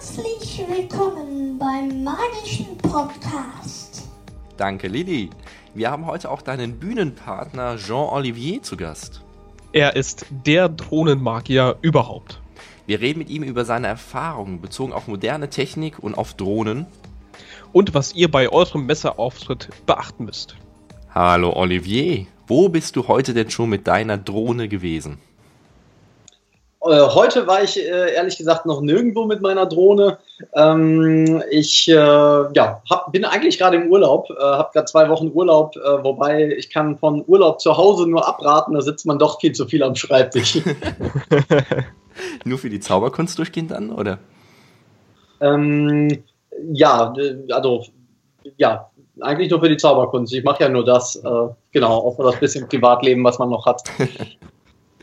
Herzlich willkommen beim magischen Podcast. Danke, Lilly. Wir haben heute auch deinen Bühnenpartner Jean-Olivier zu Gast. Er ist der Drohnenmagier überhaupt. Wir reden mit ihm über seine Erfahrungen bezogen auf moderne Technik und auf Drohnen. Und was ihr bei eurem Messeauftritt beachten müsst. Hallo Olivier, wo bist du heute denn schon mit deiner Drohne gewesen? Äh, heute war ich äh, ehrlich gesagt noch nirgendwo mit meiner Drohne. Ähm, ich äh, ja, hab, bin eigentlich gerade im Urlaub, habe gerade zwei Wochen Urlaub, wobei ich kann von Urlaub zu Hause nur abraten, da sitzt man doch viel zu viel am Schreibtisch. nur für die Zauberkunst durchgehen dann, oder? Ähm, ja, also ja, eigentlich nur für die Zauberkunst. Ich mache ja nur das, äh, genau, auch für das bisschen Privatleben, was man noch hat.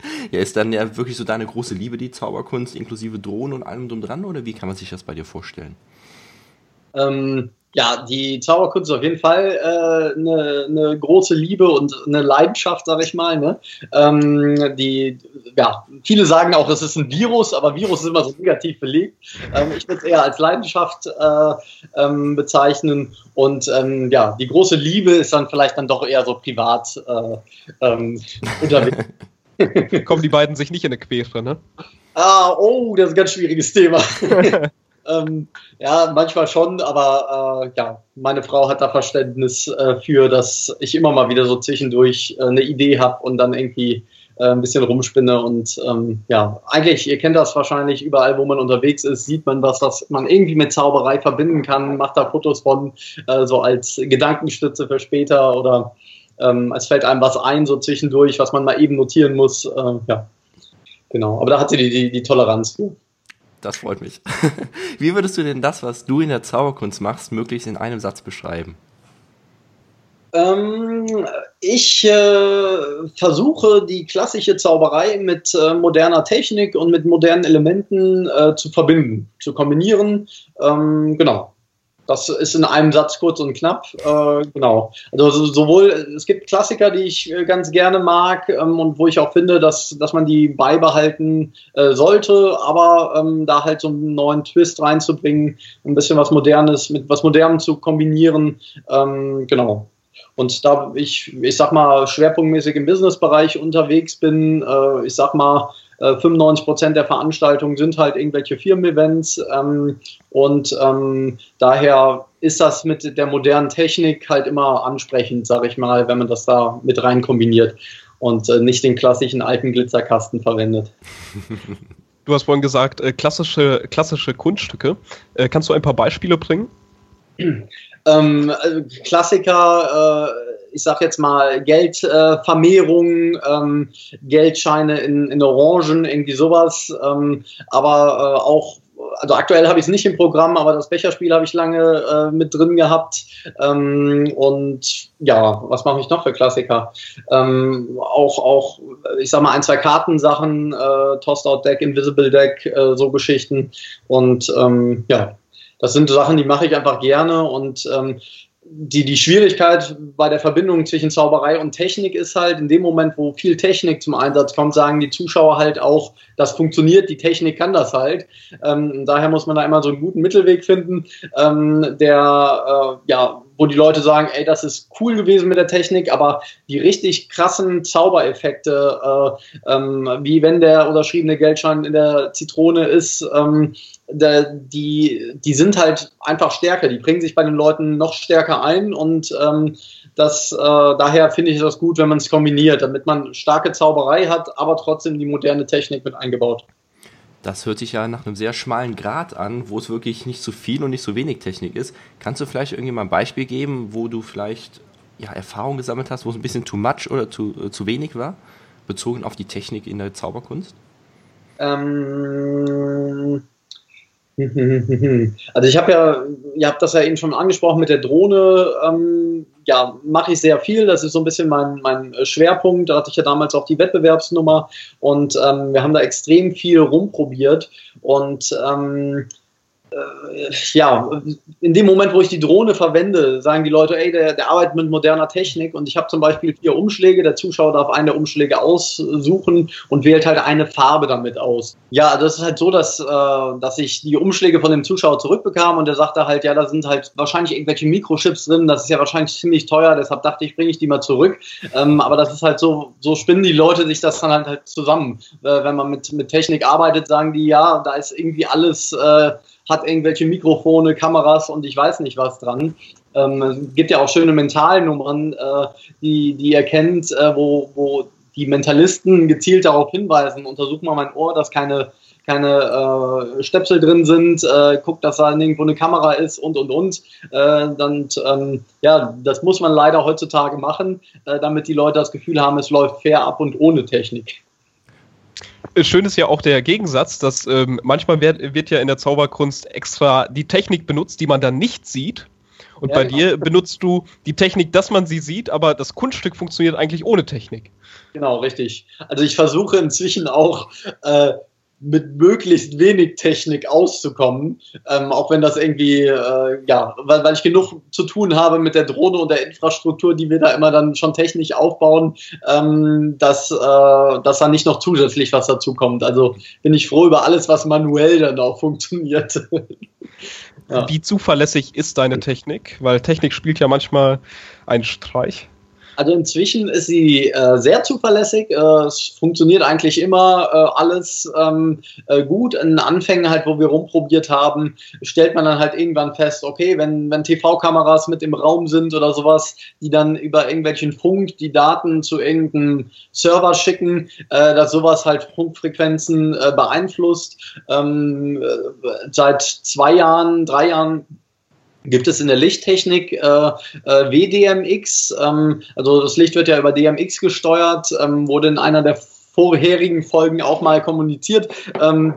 Ja, ist dann ja wirklich so deine große Liebe, die Zauberkunst, inklusive Drohnen und allem drum dran, oder wie kann man sich das bei dir vorstellen? Ähm, ja, die Zauberkunst ist auf jeden Fall eine äh, ne große Liebe und eine Leidenschaft, sag ich mal. Ne? Ähm, die, ja, viele sagen auch, es ist ein Virus, aber Virus ist immer so negativ belegt. Ähm, ich würde es eher als Leidenschaft äh, ähm, bezeichnen. Und ähm, ja, die große Liebe ist dann vielleicht dann doch eher so privat äh, ähm, unterwegs. Kommen die beiden sich nicht in eine Quere, ne? Ah, oh, das ist ein ganz schwieriges Thema. ähm, ja, manchmal schon, aber äh, ja, meine Frau hat da Verständnis äh, für, dass ich immer mal wieder so zwischendurch äh, eine Idee habe und dann irgendwie äh, ein bisschen rumspinne. Und ähm, ja, eigentlich, ihr kennt das wahrscheinlich, überall, wo man unterwegs ist, sieht man was, was man irgendwie mit Zauberei verbinden kann, macht da Fotos von, äh, so als Gedankenstütze für später oder ähm, es fällt einem was ein, so zwischendurch, was man mal eben notieren muss. Äh, ja, genau. Aber da hat sie die, die, die Toleranz für. Das freut mich. Wie würdest du denn das, was du in der Zauberkunst machst, möglichst in einem Satz beschreiben? Ähm, ich äh, versuche die klassische Zauberei mit äh, moderner Technik und mit modernen Elementen äh, zu verbinden, zu kombinieren. Ähm, genau. Das ist in einem Satz kurz und knapp. Äh, genau. Also sowohl, es gibt Klassiker, die ich äh, ganz gerne mag ähm, und wo ich auch finde, dass, dass man die beibehalten äh, sollte, aber ähm, da halt so einen neuen Twist reinzubringen, ein bisschen was Modernes mit was Modernem zu kombinieren. Ähm, genau. Und da ich, ich sag mal, schwerpunktmäßig im Businessbereich unterwegs bin, äh, ich sag mal, 95 äh, Prozent der Veranstaltungen sind halt irgendwelche Firmen-Events ähm, und ähm, daher ist das mit der modernen Technik halt immer ansprechend, sage ich mal, wenn man das da mit rein kombiniert und äh, nicht den klassischen alten Glitzerkasten verwendet. Du hast vorhin gesagt, äh, klassische, klassische Kunststücke. Äh, kannst du ein paar Beispiele bringen? Ähm, also Klassiker, äh, ich sag jetzt mal, Geldvermehrung, äh, ähm, Geldscheine in, in Orangen, irgendwie sowas. Ähm, aber äh, auch also aktuell habe ich es nicht im Programm, aber das Becherspiel habe ich lange äh, mit drin gehabt. Ähm, und ja, was mache ich noch für Klassiker? Ähm, auch, auch, ich sag mal, ein, zwei Kartensachen, äh, Toss-Out-Deck, Invisible Deck, äh, so Geschichten. Und ähm, ja, das sind Sachen, die mache ich einfach gerne und ähm, die, die Schwierigkeit bei der Verbindung zwischen Zauberei und Technik ist halt, in dem Moment, wo viel Technik zum Einsatz kommt, sagen die Zuschauer halt auch, das funktioniert, die Technik kann das halt. Ähm, daher muss man da immer so einen guten Mittelweg finden, ähm, der, äh, ja, wo die Leute sagen, ey, das ist cool gewesen mit der Technik, aber die richtig krassen Zaubereffekte, äh, ähm, wie wenn der unterschriebene Geldschein in der Zitrone ist, ähm, der, die, die sind halt einfach stärker, die bringen sich bei den Leuten noch stärker ein und ähm, das, äh, daher finde ich das gut, wenn man es kombiniert, damit man starke Zauberei hat, aber trotzdem die moderne Technik mit eingebaut. Das hört sich ja nach einem sehr schmalen Grad an, wo es wirklich nicht so viel und nicht so wenig Technik ist. Kannst du vielleicht irgendwie mal ein Beispiel geben, wo du vielleicht ja, Erfahrung gesammelt hast, wo es ein bisschen too much oder zu, äh, zu wenig war, bezogen auf die Technik in der Zauberkunst? Ähm, also ich habe ja, ihr habt das ja eben schon angesprochen mit der Drohne, ähm, ja, mache ich sehr viel. Das ist so ein bisschen mein, mein Schwerpunkt. Da hatte ich ja damals auch die Wettbewerbsnummer und ähm, wir haben da extrem viel rumprobiert und ähm, äh, ja, in dem Moment, wo ich die Drohne verwende, sagen die Leute, ey, der, der arbeitet mit moderner Technik und ich habe zum Beispiel vier Umschläge, der Zuschauer darf eine Umschläge aussuchen und wählt halt eine Farbe damit aus. Ja, das ist halt so, dass, äh, dass ich die Umschläge von dem Zuschauer zurückbekam und der sagte halt, ja, da sind halt wahrscheinlich irgendwelche Mikrochips drin, das ist ja wahrscheinlich ziemlich teuer, deshalb dachte ich, bringe ich die mal zurück. Ähm, aber das ist halt so, so spinnen die Leute sich das dann halt, halt zusammen. Äh, wenn man mit, mit Technik arbeitet, sagen die, ja, da ist irgendwie alles äh, hat irgendwelche Mikrofone, Kameras und ich weiß nicht was dran. Ähm, es gibt ja auch schöne Mentalnummern, äh, die, die ihr kennt, äh, wo, wo die Mentalisten gezielt darauf hinweisen, untersuch mal mein Ohr, dass keine, keine äh, Stöpsel drin sind, äh, guck, dass da irgendwo eine Kamera ist und und und. Äh, dann, ähm, ja, das muss man leider heutzutage machen, äh, damit die Leute das Gefühl haben, es läuft fair ab und ohne Technik. Schön ist ja auch der Gegensatz, dass ähm, manchmal wird, wird, ja in der Zauberkunst extra die Technik benutzt, die man dann nicht sieht. Und ja, bei genau. dir benutzt du die Technik, dass man sie sieht, aber das Kunststück funktioniert eigentlich ohne Technik. Genau, richtig. Also ich versuche inzwischen auch äh, mit möglichst wenig Technik auszukommen, ähm, auch wenn das irgendwie, äh, ja, weil, weil ich genug zu tun habe mit der Drohne und der Infrastruktur, die wir da immer dann schon technisch aufbauen, ähm, dass, äh, dass da nicht noch zusätzlich was dazu kommt. Also bin ich froh über alles, was manuell dann auch funktioniert. ja. Wie zuverlässig ist deine Technik? Weil Technik spielt ja manchmal einen Streich. Also inzwischen ist sie äh, sehr zuverlässig. Äh, es funktioniert eigentlich immer äh, alles ähm, äh, gut. In Anfängen halt, wo wir rumprobiert haben, stellt man dann halt irgendwann fest, okay, wenn, wenn TV-Kameras mit im Raum sind oder sowas, die dann über irgendwelchen Funk die Daten zu irgendeinem Server schicken, äh, dass sowas halt Funkfrequenzen äh, beeinflusst. Ähm, seit zwei Jahren, drei Jahren gibt es in der Lichttechnik äh, äh, WDMX. Ähm, also das Licht wird ja über DMX gesteuert, ähm, wurde in einer der vorherigen Folgen auch mal kommuniziert. Ähm,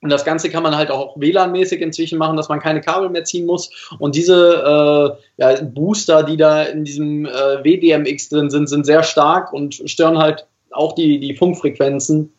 und das Ganze kann man halt auch WLAN-mäßig inzwischen machen, dass man keine Kabel mehr ziehen muss. Und diese äh, ja, Booster, die da in diesem äh, WDMX drin sind, sind sehr stark und stören halt auch die, die Funkfrequenzen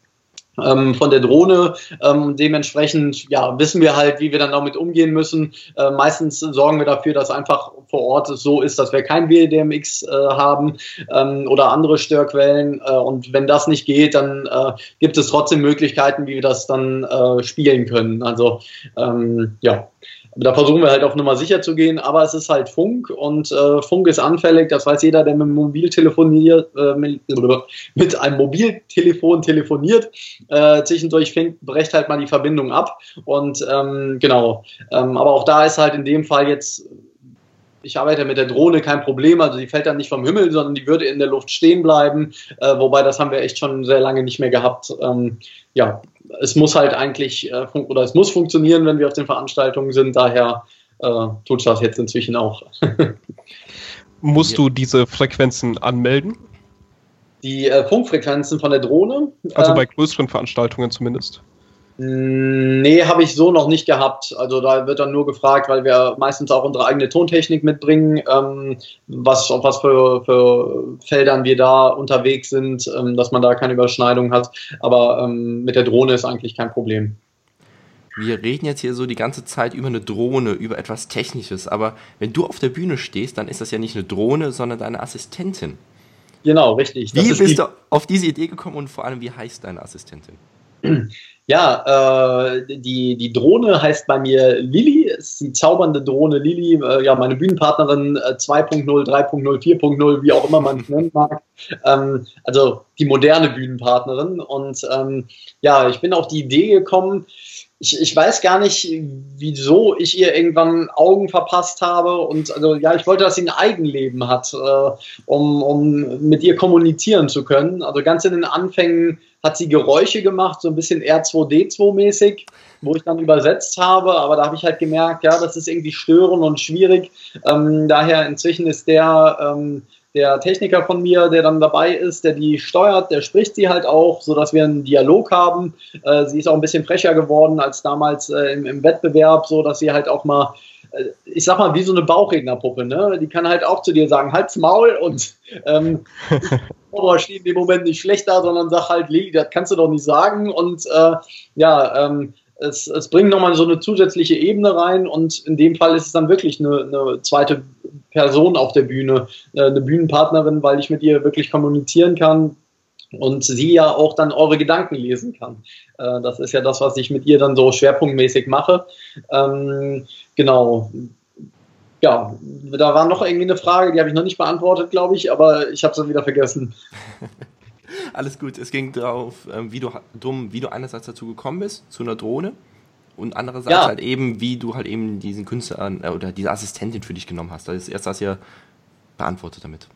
ähm, von der Drohne. Ähm, dementsprechend ja, wissen wir halt, wie wir dann damit umgehen müssen. Äh, meistens sorgen wir dafür, dass einfach vor Ort so ist, dass wir kein WDMX äh, haben ähm, oder andere Störquellen. Äh, und wenn das nicht geht, dann äh, gibt es trotzdem Möglichkeiten, wie wir das dann äh, spielen können. Also ähm, ja da versuchen wir halt auf Nummer sicher zu gehen, aber es ist halt Funk und äh, Funk ist anfällig, das weiß jeder, der mit einem Mobiltelefoniert, äh, mit einem Mobiltelefon telefoniert. Äh, zwischendurch fängt, brecht halt mal die Verbindung ab und ähm, genau. Ähm, aber auch da ist halt in dem Fall jetzt ich arbeite mit der Drohne, kein Problem. Also die fällt dann nicht vom Himmel, sondern die würde in der Luft stehen bleiben. Äh, wobei das haben wir echt schon sehr lange nicht mehr gehabt. Ähm, ja, es muss halt eigentlich äh, oder es muss funktionieren, wenn wir auf den Veranstaltungen sind. Daher äh, tut das jetzt inzwischen auch. Musst du diese Frequenzen anmelden? Die äh, Funkfrequenzen von der Drohne? Also bei äh, größeren Veranstaltungen zumindest. Nee, habe ich so noch nicht gehabt. Also da wird dann nur gefragt, weil wir meistens auch unsere eigene Tontechnik mitbringen, ähm, was, auf was für, für Feldern wir da unterwegs sind, ähm, dass man da keine Überschneidung hat. Aber ähm, mit der Drohne ist eigentlich kein Problem. Wir reden jetzt hier so die ganze Zeit über eine Drohne, über etwas Technisches, aber wenn du auf der Bühne stehst, dann ist das ja nicht eine Drohne, sondern deine Assistentin. Genau, richtig. Wie bist die... du auf diese Idee gekommen und vor allem, wie heißt deine Assistentin? Ja, äh, die, die Drohne heißt bei mir Lilly, ist die zaubernde Drohne Lilly, äh, ja, meine Bühnenpartnerin äh, 2.0, 3.0, 4.0, wie auch immer man es nennen mag. Ähm, also die moderne Bühnenpartnerin. Und ähm, ja, ich bin auf die Idee gekommen, ich, ich weiß gar nicht, wieso ich ihr irgendwann Augen verpasst habe. Und also ja, ich wollte, dass sie ein Eigenleben hat, äh, um, um mit ihr kommunizieren zu können. Also ganz in den Anfängen hat sie Geräusche gemacht, so ein bisschen R2D2-mäßig, wo ich dann übersetzt habe. Aber da habe ich halt gemerkt, ja, das ist irgendwie störend und schwierig. Ähm, daher inzwischen ist der ähm, der Techniker von mir, der dann dabei ist, der die steuert, der spricht sie halt auch, so dass wir einen Dialog haben. Äh, sie ist auch ein bisschen frecher geworden als damals äh, im, im, Wettbewerb, so dass sie halt auch mal, äh, ich sag mal, wie so eine Bauchrednerpuppe, ne? Die kann halt auch zu dir sagen, halt's Maul und ähm, ich stehe in dem Moment nicht schlechter, sondern sag halt, Lili, das kannst du doch nicht sagen und äh, ja, ähm, es, es bringt nochmal so eine zusätzliche Ebene rein und in dem Fall ist es dann wirklich eine, eine zweite Person auf der Bühne, äh, eine Bühnenpartnerin, weil ich mit ihr wirklich kommunizieren kann, und sie ja auch dann eure Gedanken lesen kann. Äh, das ist ja das, was ich mit ihr dann so schwerpunktmäßig mache. Ähm, genau. Ja, da war noch irgendwie eine Frage, die habe ich noch nicht beantwortet, glaube ich, aber ich habe sie wieder vergessen. Alles gut. Es ging darauf, ähm, wie du drum, wie du einerseits dazu gekommen bist, zu einer Drohne und andererseits ja. halt eben, wie du halt eben diesen Künstler äh, oder diese Assistentin für dich genommen hast. Das ist erst das ja beantwortet damit.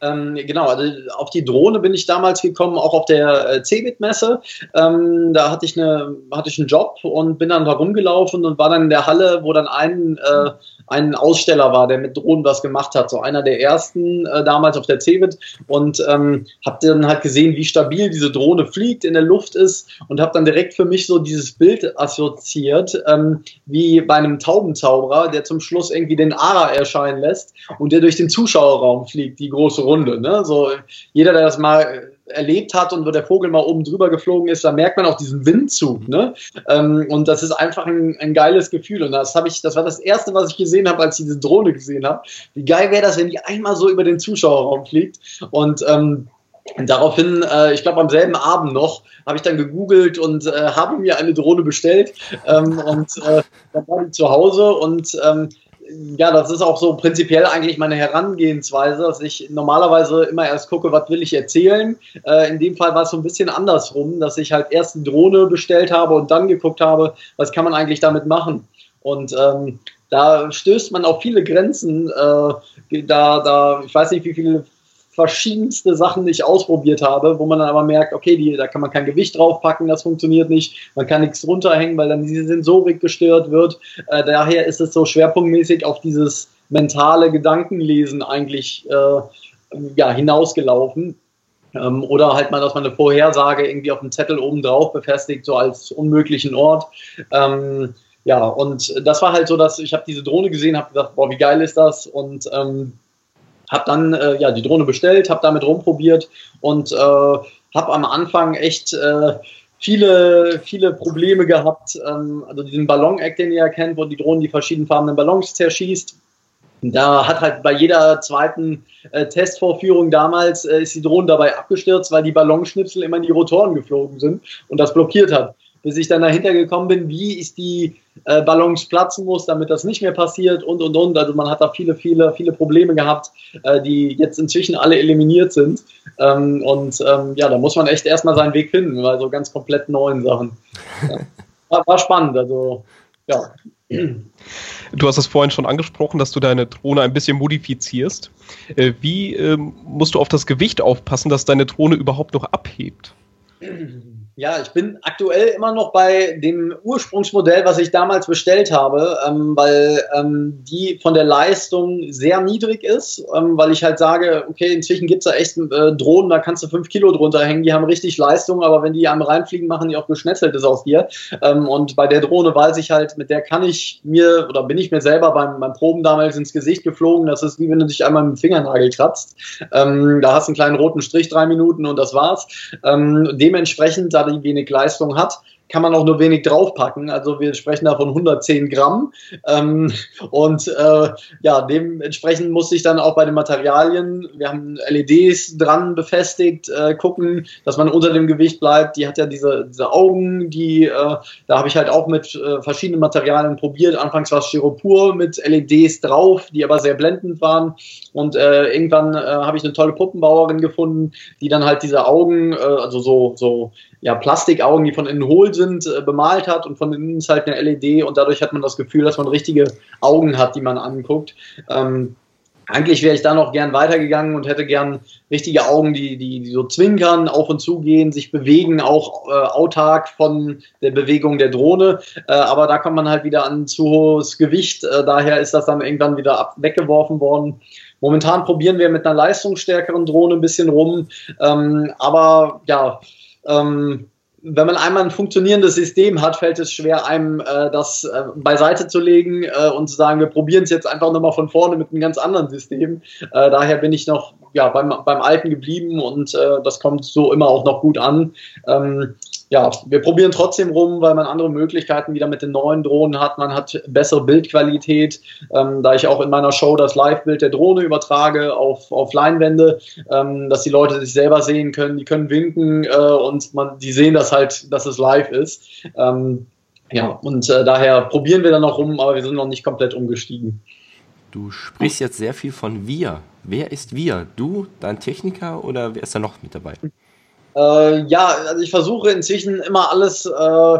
Ähm, genau, also auf die Drohne bin ich damals gekommen, auch auf der äh, Cebit-Messe. Ähm, da hatte ich, eine, hatte ich einen Job und bin dann da rumgelaufen und war dann in der Halle, wo dann ein, äh, ein Aussteller war, der mit Drohnen was gemacht hat. So einer der ersten äh, damals auf der Cebit und ähm, habe dann halt gesehen, wie stabil diese Drohne fliegt, in der Luft ist und habe dann direkt für mich so dieses Bild assoziiert, ähm, wie bei einem Taubenzauberer, der zum Schluss irgendwie den Ara erscheinen lässt und der durch den Zuschauerraum fliegt, die große Runde. Ne? So, jeder, der das mal erlebt hat und wo der Vogel mal oben drüber geflogen ist, da merkt man auch diesen Windzug. Ne? Ähm, und das ist einfach ein, ein geiles Gefühl. Und das habe ich, das war das erste, was ich gesehen habe, als ich diese Drohne gesehen habe. Wie geil wäre das, wenn die einmal so über den Zuschauerraum fliegt und ähm, Daraufhin, äh, ich glaube am selben Abend noch, habe ich dann gegoogelt und äh, habe mir eine Drohne bestellt. Ähm, und äh, dann war ich zu Hause und ähm, ja, das ist auch so prinzipiell eigentlich meine Herangehensweise, dass ich normalerweise immer erst gucke, was will ich erzählen. Äh, in dem Fall war es so ein bisschen andersrum, dass ich halt erst eine Drohne bestellt habe und dann geguckt habe, was kann man eigentlich damit machen. Und ähm, da stößt man auf viele Grenzen. Äh, da, da, ich weiß nicht, wie viele verschiedenste Sachen ich ausprobiert habe, wo man dann aber merkt, okay, die, da kann man kein Gewicht draufpacken, das funktioniert nicht, man kann nichts runterhängen, weil dann diese Sensorik gestört wird. Äh, daher ist es so schwerpunktmäßig auf dieses mentale Gedankenlesen eigentlich äh, ja, hinausgelaufen. Ähm, oder halt mal, dass man eine Vorhersage irgendwie auf dem Zettel oben drauf befestigt, so als unmöglichen Ort. Ähm, ja, und das war halt so, dass ich habe diese Drohne gesehen, habe gedacht, boah, wie geil ist das? Und ähm, habe dann äh, ja die Drohne bestellt, habe damit rumprobiert und äh, habe am Anfang echt äh, viele, viele Probleme gehabt. Ähm, also diesen Ballon-Eck, den ihr ja kennt, wo die Drohne die verschiedenfarbenen Ballons zerschießt. Da hat halt bei jeder zweiten äh, Testvorführung damals äh, ist die Drohne dabei abgestürzt, weil die Ballonschnipsel immer in die Rotoren geflogen sind und das blockiert hat bis ich dann dahinter gekommen bin, wie ich die äh, Ballons platzen muss, damit das nicht mehr passiert und und und. Also man hat da viele, viele, viele Probleme gehabt, äh, die jetzt inzwischen alle eliminiert sind. Ähm, und ähm, ja, da muss man echt erstmal seinen Weg finden, weil so ganz komplett neuen Sachen. Ja. War, war spannend, also ja. Du hast es vorhin schon angesprochen, dass du deine Drohne ein bisschen modifizierst. Äh, wie ähm, musst du auf das Gewicht aufpassen, dass deine Drohne überhaupt noch abhebt? Ja, ich bin aktuell immer noch bei dem Ursprungsmodell, was ich damals bestellt habe, ähm, weil ähm, die von der Leistung sehr niedrig ist, ähm, weil ich halt sage, okay, inzwischen gibt's da echt äh, Drohnen, da kannst du fünf Kilo drunter hängen, die haben richtig Leistung, aber wenn die einem reinfliegen, machen die auch geschnetzeltes aus dir. Ähm, und bei der Drohne weiß ich halt, mit der kann ich mir oder bin ich mir selber beim, beim Proben damals ins Gesicht geflogen. Das ist wie wenn du dich einmal mit dem Fingernagel kratzt. Ähm, da hast du einen kleinen roten Strich, drei Minuten und das war's. Ähm, dementsprechend, da die wenig Leistung hat, kann man auch nur wenig draufpacken. Also wir sprechen da von 110 Gramm. Ähm, und äh, ja, dementsprechend musste ich dann auch bei den Materialien, wir haben LEDs dran befestigt, äh, gucken, dass man unter dem Gewicht bleibt. Die hat ja diese, diese Augen, die, äh, da habe ich halt auch mit äh, verschiedenen Materialien probiert. Anfangs war es Styropor mit LEDs drauf, die aber sehr blendend waren. Und äh, irgendwann äh, habe ich eine tolle Puppenbauerin gefunden, die dann halt diese Augen, also so, so ja, Plastikaugen, die von innen hohl sind, äh, bemalt hat und von innen ist halt eine LED und dadurch hat man das Gefühl, dass man richtige Augen hat, die man anguckt. Ähm, eigentlich wäre ich da noch gern weitergegangen und hätte gern richtige Augen, die, die, die so zwinkern, auf und zu gehen, sich bewegen, auch äh, autark von der Bewegung der Drohne. Äh, aber da kommt man halt wieder an zu hohes Gewicht. Äh, daher ist das dann irgendwann wieder ab, weggeworfen worden. Momentan probieren wir mit einer leistungsstärkeren Drohne ein bisschen rum. Ähm, aber ja, ähm, wenn man einmal ein funktionierendes System hat, fällt es schwer, einem äh, das äh, beiseite zu legen äh, und zu sagen, wir probieren es jetzt einfach nochmal von vorne mit einem ganz anderen System. Äh, daher bin ich noch ja, beim, beim Alten geblieben und äh, das kommt so immer auch noch gut an. Ähm, ja, wir probieren trotzdem rum, weil man andere Möglichkeiten wieder mit den neuen Drohnen hat. Man hat bessere Bildqualität, ähm, da ich auch in meiner Show das Live-Bild der Drohne übertrage auf, auf Leinwände, ähm, dass die Leute sich selber sehen können, die können winken äh, und man, die sehen das halt, dass es live ist. Ähm, ja, und äh, daher probieren wir dann noch rum, aber wir sind noch nicht komplett umgestiegen. Du sprichst jetzt sehr viel von wir. Wer ist wir? Du, dein Techniker oder wer ist da noch mit dabei? Äh, ja, also ich versuche inzwischen immer alles äh,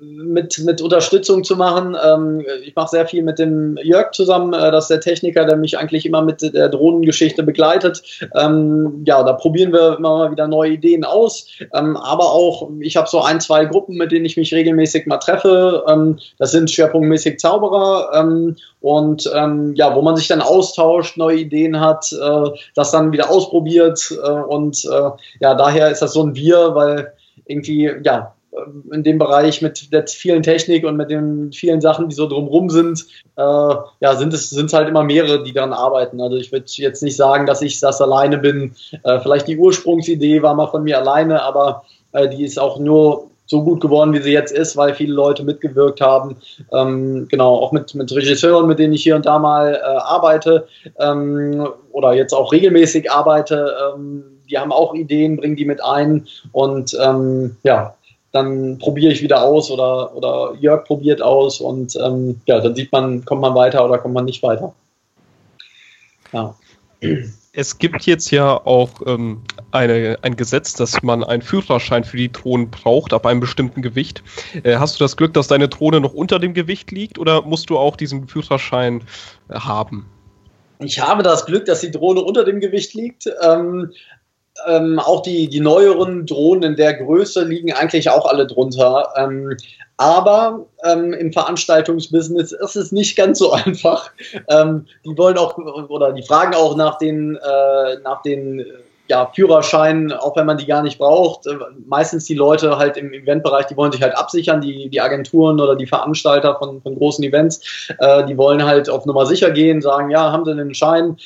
mit, mit Unterstützung zu machen. Ähm, ich mache sehr viel mit dem Jörg zusammen, äh, das ist der Techniker, der mich eigentlich immer mit der Drohnengeschichte begleitet. Ähm, ja, da probieren wir immer mal wieder neue Ideen aus. Ähm, aber auch, ich habe so ein, zwei Gruppen, mit denen ich mich regelmäßig mal treffe. Ähm, das sind schwerpunktmäßig Zauberer ähm, und ähm, ja, wo man sich dann austauscht, neue Ideen hat, äh, das dann wieder ausprobiert äh, und äh, ja, daher ist das so ein Wir, weil irgendwie, ja, in dem Bereich mit der vielen Technik und mit den vielen Sachen, die so drumherum sind, äh, ja, sind es sind halt immer mehrere, die daran arbeiten. Also ich würde jetzt nicht sagen, dass ich das alleine bin. Äh, vielleicht die Ursprungsidee war mal von mir alleine, aber äh, die ist auch nur so gut geworden, wie sie jetzt ist, weil viele Leute mitgewirkt haben. Ähm, genau, auch mit, mit Regisseuren, mit denen ich hier und da mal äh, arbeite ähm, oder jetzt auch regelmäßig arbeite. Ähm, die haben auch Ideen, bringen die mit ein und ähm, ja, dann probiere ich wieder aus oder, oder Jörg probiert aus und ähm, ja, dann sieht man, kommt man weiter oder kommt man nicht weiter. Ja. Es gibt jetzt ja auch ähm, eine, ein Gesetz, dass man einen Führerschein für die Drohnen braucht, ab einem bestimmten Gewicht. Äh, hast du das Glück, dass deine Drohne noch unter dem Gewicht liegt oder musst du auch diesen Führerschein äh, haben? Ich habe das Glück, dass die Drohne unter dem Gewicht liegt. Ähm, ähm, auch die, die neueren Drohnen in der Größe liegen eigentlich auch alle drunter. Ähm, aber ähm, im Veranstaltungsbusiness ist es nicht ganz so einfach. Ähm, die wollen auch oder die fragen auch nach den, äh, nach den ja, Führerschein, auch wenn man die gar nicht braucht. Äh, meistens die Leute halt im Eventbereich, die wollen sich halt absichern, die, die Agenturen oder die Veranstalter von, von großen Events, äh, die wollen halt auf Nummer sicher gehen, sagen, ja, haben sie einen Schein,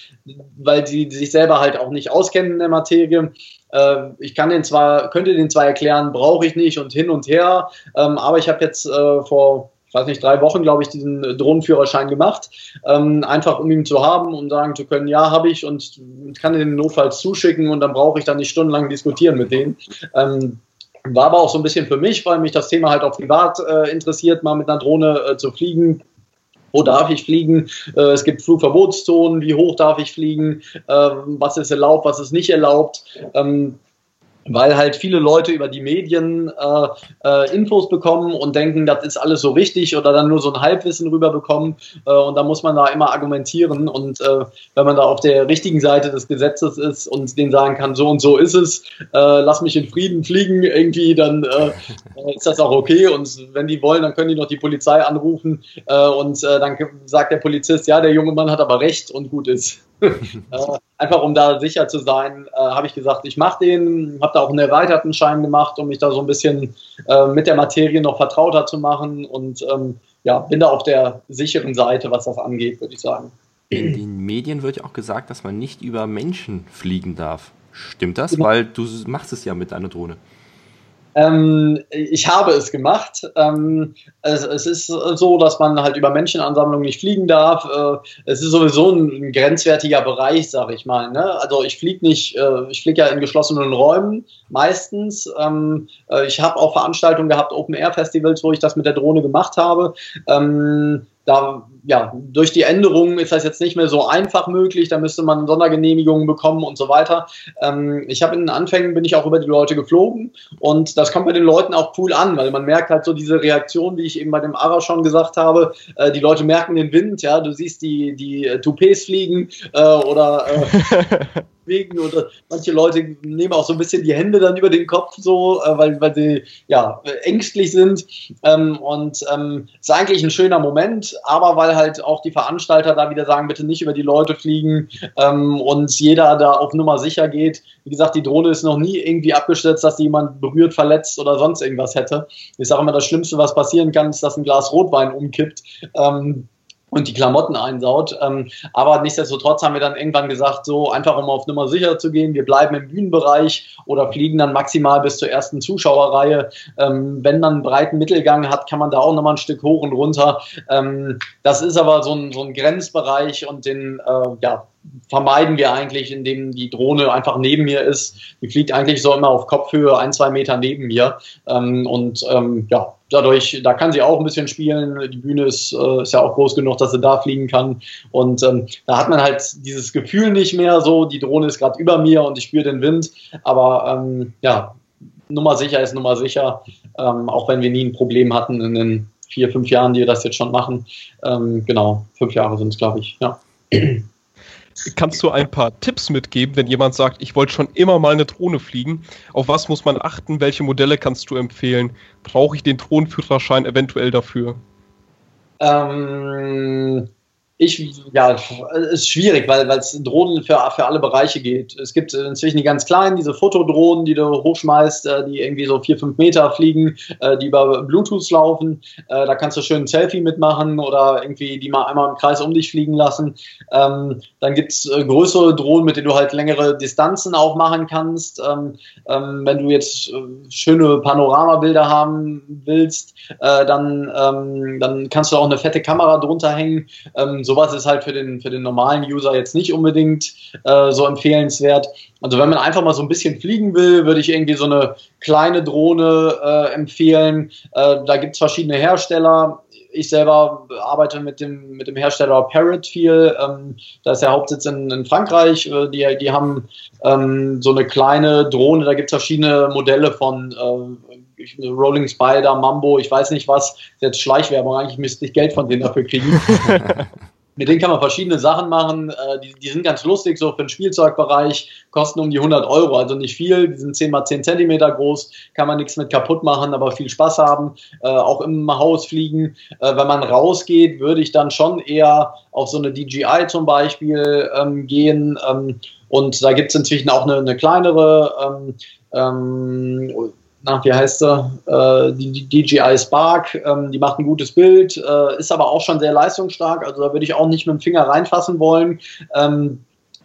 weil sie sich selber halt auch nicht auskennen in der Materie. Äh, ich kann den zwar, könnte den zwar erklären, brauche ich nicht und hin und her, ähm, aber ich habe jetzt äh, vor weiß nicht, drei Wochen, glaube ich, diesen Drohnenführerschein gemacht. Ähm, einfach um ihn zu haben und sagen zu können, ja, habe ich und kann den notfalls zuschicken und dann brauche ich dann nicht stundenlang diskutieren mit denen. Ähm, war aber auch so ein bisschen für mich, weil mich das Thema halt auch privat äh, interessiert, mal mit einer Drohne äh, zu fliegen. Wo darf ich fliegen? Äh, es gibt Flugverbotszonen. Wie hoch darf ich fliegen? Ähm, was ist erlaubt? Was ist nicht erlaubt? Weil halt viele Leute über die Medien äh, äh, Infos bekommen und denken, das ist alles so richtig oder dann nur so ein Halbwissen rüberbekommen. Äh, und da muss man da immer argumentieren. Und äh, wenn man da auf der richtigen Seite des Gesetzes ist und denen sagen kann, so und so ist es, äh, lass mich in Frieden fliegen irgendwie, dann äh, ist das auch okay. Und wenn die wollen, dann können die noch die Polizei anrufen. Äh, und äh, dann sagt der Polizist, ja, der junge Mann hat aber recht und gut ist. Äh, einfach um da sicher zu sein, äh, habe ich gesagt, ich mache den, habe da auch einen erweiterten Schein gemacht, um mich da so ein bisschen äh, mit der Materie noch vertrauter zu machen und ähm, ja, bin da auf der sicheren Seite, was das angeht, würde ich sagen. In den Medien wird ja auch gesagt, dass man nicht über Menschen fliegen darf. Stimmt das? Genau. Weil du machst es ja mit deiner Drohne. Ähm, ich habe es gemacht. Ähm, es, es, ist so, dass man halt über Menschenansammlungen nicht fliegen darf. Äh, es ist sowieso ein, ein grenzwertiger Bereich, sag ich mal. Ne? Also ich fliege nicht, äh, ich fliege ja in geschlossenen Räumen meistens. Ähm, äh, ich habe auch Veranstaltungen gehabt, Open-Air-Festivals, wo ich das mit der Drohne gemacht habe. Ähm, da, ja, durch die Änderungen ist das jetzt nicht mehr so einfach möglich. Da müsste man Sondergenehmigungen bekommen und so weiter. Ähm, ich habe in den Anfängen bin ich auch über die Leute geflogen und das kommt bei den Leuten auch cool an, weil man merkt halt so diese Reaktion, wie ich eben bei dem Ara schon gesagt habe. Äh, die Leute merken den Wind, ja, du siehst die, die äh, Toupets fliegen äh, oder äh, bewegen oder manche Leute nehmen auch so ein bisschen die Hände dann über den Kopf so, äh, weil, weil sie ja ängstlich sind ähm, und ähm, ist eigentlich ein schöner Moment, aber weil halt auch die Veranstalter da wieder sagen, bitte nicht über die Leute fliegen ähm, und jeder da auf Nummer sicher geht. Wie gesagt, die Drohne ist noch nie irgendwie abgestürzt, dass jemand berührt, verletzt oder sonst irgendwas hätte. Ich sage immer, das Schlimmste, was passieren kann, ist, dass ein Glas Rotwein umkippt. Ähm, und die Klamotten einsaut. Ähm, aber nichtsdestotrotz haben wir dann irgendwann gesagt, so einfach um auf Nummer sicher zu gehen, wir bleiben im Bühnenbereich oder fliegen dann maximal bis zur ersten Zuschauerreihe. Ähm, wenn man einen breiten Mittelgang hat, kann man da auch nochmal ein Stück hoch und runter. Ähm, das ist aber so ein, so ein Grenzbereich und den äh, ja, vermeiden wir eigentlich, indem die Drohne einfach neben mir ist. Die fliegt eigentlich so immer auf Kopfhöhe ein, zwei Meter neben mir. Ähm, und ähm, ja, dadurch, da kann sie auch ein bisschen spielen. Die Bühne ist, äh, ist ja auch groß genug, dass sie da fliegen kann. Und ähm, da hat man halt dieses Gefühl nicht mehr so, die Drohne ist gerade über mir und ich spüre den Wind. Aber ähm, ja, Nummer sicher ist Nummer sicher, ähm, auch wenn wir nie ein Problem hatten in den vier, fünf Jahren, die wir das jetzt schon machen. Ähm, genau, fünf Jahre sind es, glaube ich, ja. Kannst du ein paar Tipps mitgeben, wenn jemand sagt, ich wollte schon immer mal eine Drohne fliegen? Auf was muss man achten? Welche Modelle kannst du empfehlen? Brauche ich den Drohnenführerschein eventuell dafür? Ähm, ich, ja, ist schwierig, weil es Drohnen für, für alle Bereiche geht. Es gibt inzwischen die ganz kleinen, diese Fotodrohnen, die du hochschmeißt, äh, die irgendwie so vier, fünf Meter fliegen, äh, die über Bluetooth laufen. Äh, da kannst du schön ein Selfie mitmachen oder irgendwie die mal einmal im Kreis um dich fliegen lassen. Ähm, dann gibt's größere Drohnen, mit denen du halt längere Distanzen auch machen kannst. Ähm, ähm, wenn du jetzt schöne Panoramabilder haben willst, dann, dann kannst du auch eine fette Kamera drunter hängen sowas ist halt für den, für den normalen User jetzt nicht unbedingt äh, so empfehlenswert. Also wenn man einfach mal so ein bisschen fliegen will, würde ich irgendwie so eine kleine Drohne äh, empfehlen. Äh, da gibt es verschiedene Hersteller. Ich selber arbeite mit dem, mit dem Hersteller Parrot viel. Ähm, da ist der Hauptsitz in, in Frankreich. Äh, die, die haben ähm, so eine kleine Drohne, da gibt es verschiedene Modelle von äh, Rolling Spider, Mambo, ich weiß nicht was. Jetzt Schleichwerbung, eigentlich müsste ich Geld von denen dafür kriegen. Mit denen kann man verschiedene Sachen machen. Äh, die, die, sind ganz lustig, so für den Spielzeugbereich, kosten um die 100 Euro, also nicht viel. Die sind 10 mal 10 Zentimeter groß, kann man nichts mit kaputt machen, aber viel Spaß haben. Äh, auch im Haus fliegen. Äh, wenn man rausgeht, würde ich dann schon eher auf so eine DJI zum Beispiel ähm, gehen. Ähm, und da gibt es inzwischen auch eine, eine kleinere. Ähm, ähm na, wie heißt er, äh, die, die, DJI Spark, ähm, die macht ein gutes Bild, äh, ist aber auch schon sehr leistungsstark, also da würde ich auch nicht mit dem Finger reinfassen wollen. Ähm,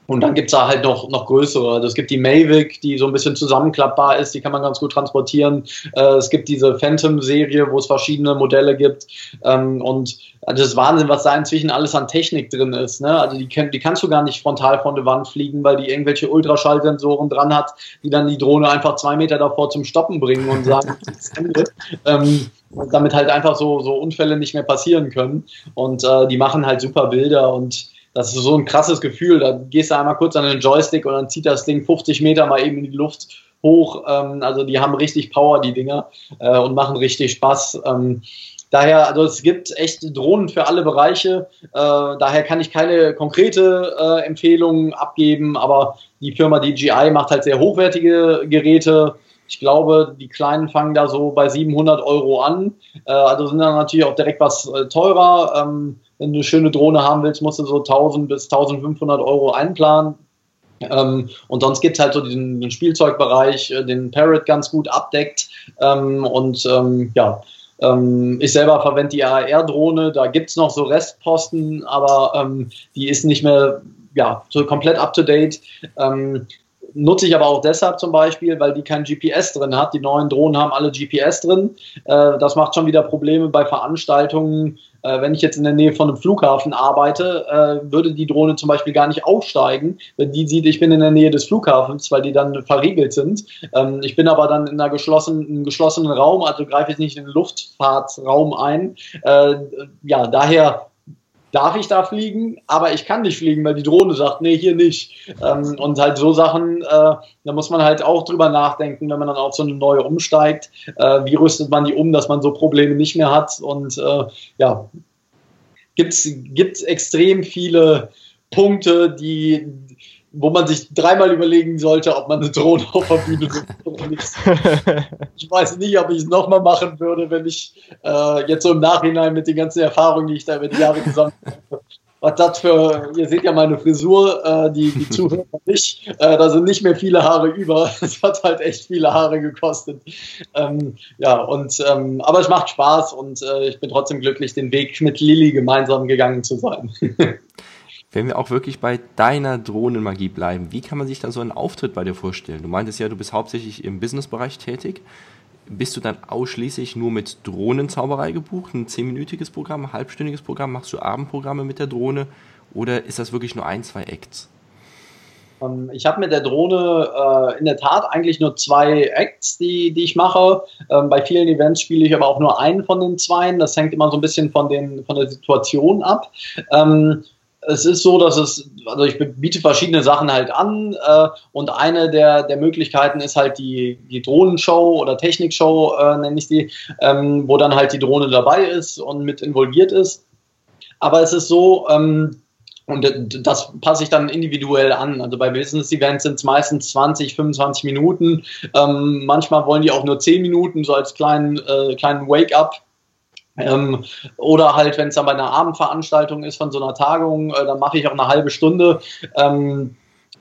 und dann gibt es da halt noch, noch größere. Also es gibt die Mavic, die so ein bisschen zusammenklappbar ist, die kann man ganz gut transportieren. Äh, es gibt diese Phantom-Serie, wo es verschiedene Modelle gibt. Ähm, und also das ist Wahnsinn, was da inzwischen alles an Technik drin ist. Ne? Also die, die kannst du gar nicht frontal von der Wand fliegen, weil die irgendwelche Ultraschallsensoren dran hat, die dann die Drohne einfach zwei Meter davor zum Stoppen bringen und sagen. Ähm, damit halt einfach so, so Unfälle nicht mehr passieren können. Und äh, die machen halt super Bilder und das ist so ein krasses Gefühl. Da gehst du einmal kurz an den Joystick und dann zieht das Ding 50 Meter mal eben in die Luft hoch. Ähm, also die haben richtig Power, die Dinger, äh, und machen richtig Spaß. Ähm, daher, also es gibt echt Drohnen für alle Bereiche. Äh, daher kann ich keine konkrete äh, Empfehlung abgeben, aber die Firma DJI macht halt sehr hochwertige Geräte. Ich glaube, die kleinen fangen da so bei 700 Euro an. Äh, also sind dann natürlich auch direkt was äh, teurer. Ähm, wenn du eine schöne Drohne haben willst, musst du so 1000 bis 1500 Euro einplanen. Ähm, und sonst gibt es halt so diesen, den Spielzeugbereich, äh, den Parrot ganz gut abdeckt. Ähm, und ähm, ja, ähm, ich selber verwende die AR-Drohne, da gibt es noch so Restposten, aber ähm, die ist nicht mehr ja, so komplett up to date. Nutze ich aber auch deshalb zum Beispiel, weil die kein GPS drin hat. Die neuen Drohnen haben alle GPS drin. Äh, das macht schon wieder Probleme bei Veranstaltungen, äh, wenn ich jetzt in der Nähe von einem Flughafen arbeite, äh, würde die Drohne zum Beispiel gar nicht aufsteigen, wenn die sieht, ich bin in der Nähe des Flughafens, weil die dann verriegelt sind. Ähm, ich bin aber dann in einer geschlossenen, einem geschlossenen Raum, also greife ich nicht in den Luftfahrtsraum ein. Ja, daher darf ich da fliegen, aber ich kann nicht fliegen, weil die Drohne sagt, nee, hier nicht. Ähm, und halt so Sachen, äh, da muss man halt auch drüber nachdenken, wenn man dann auf so eine neue umsteigt. Äh, wie rüstet man die um, dass man so Probleme nicht mehr hat? Und äh, ja, gibt extrem viele Punkte, die, wo man sich dreimal überlegen sollte, ob man eine Drohne auf der Bühne oder nicht. Ich weiß nicht, ob ich es nochmal machen würde, wenn ich äh, jetzt so im Nachhinein mit den ganzen Erfahrungen, die ich da über die Jahre gesammelt habe, was das für, ihr seht ja meine Frisur, äh, die, die Zuhörer nicht, äh, da sind nicht mehr viele Haare über. Es hat halt echt viele Haare gekostet. Ähm, ja, und, ähm, aber es macht Spaß und äh, ich bin trotzdem glücklich, den Weg mit Lilly gemeinsam gegangen zu sein. Wenn wir auch wirklich bei deiner Drohnenmagie bleiben, wie kann man sich dann so einen Auftritt bei dir vorstellen? Du meintest ja, du bist hauptsächlich im Businessbereich tätig. Bist du dann ausschließlich nur mit Drohnenzauberei gebucht? Ein zehnminütiges Programm, ein halbstündiges Programm? Machst du Abendprogramme mit der Drohne? Oder ist das wirklich nur ein, zwei Acts? Ähm, ich habe mit der Drohne äh, in der Tat eigentlich nur zwei Acts, die, die ich mache. Ähm, bei vielen Events spiele ich aber auch nur einen von den zweien. Das hängt immer so ein bisschen von, den, von der Situation ab. Ähm, es ist so, dass es, also ich biete verschiedene Sachen halt an äh, und eine der, der Möglichkeiten ist halt die, die Drohnenshow oder Technikshow, äh, nenne ich die, ähm, wo dann halt die Drohne dabei ist und mit involviert ist. Aber es ist so, ähm, und das passe ich dann individuell an. Also bei Business-Events sind es meistens 20, 25 Minuten. Ähm, manchmal wollen die auch nur 10 Minuten, so als kleinen, äh, kleinen Wake-up ähm, oder halt, wenn es dann bei einer Abendveranstaltung ist von so einer Tagung, äh, dann mache ich auch eine halbe Stunde. Ähm,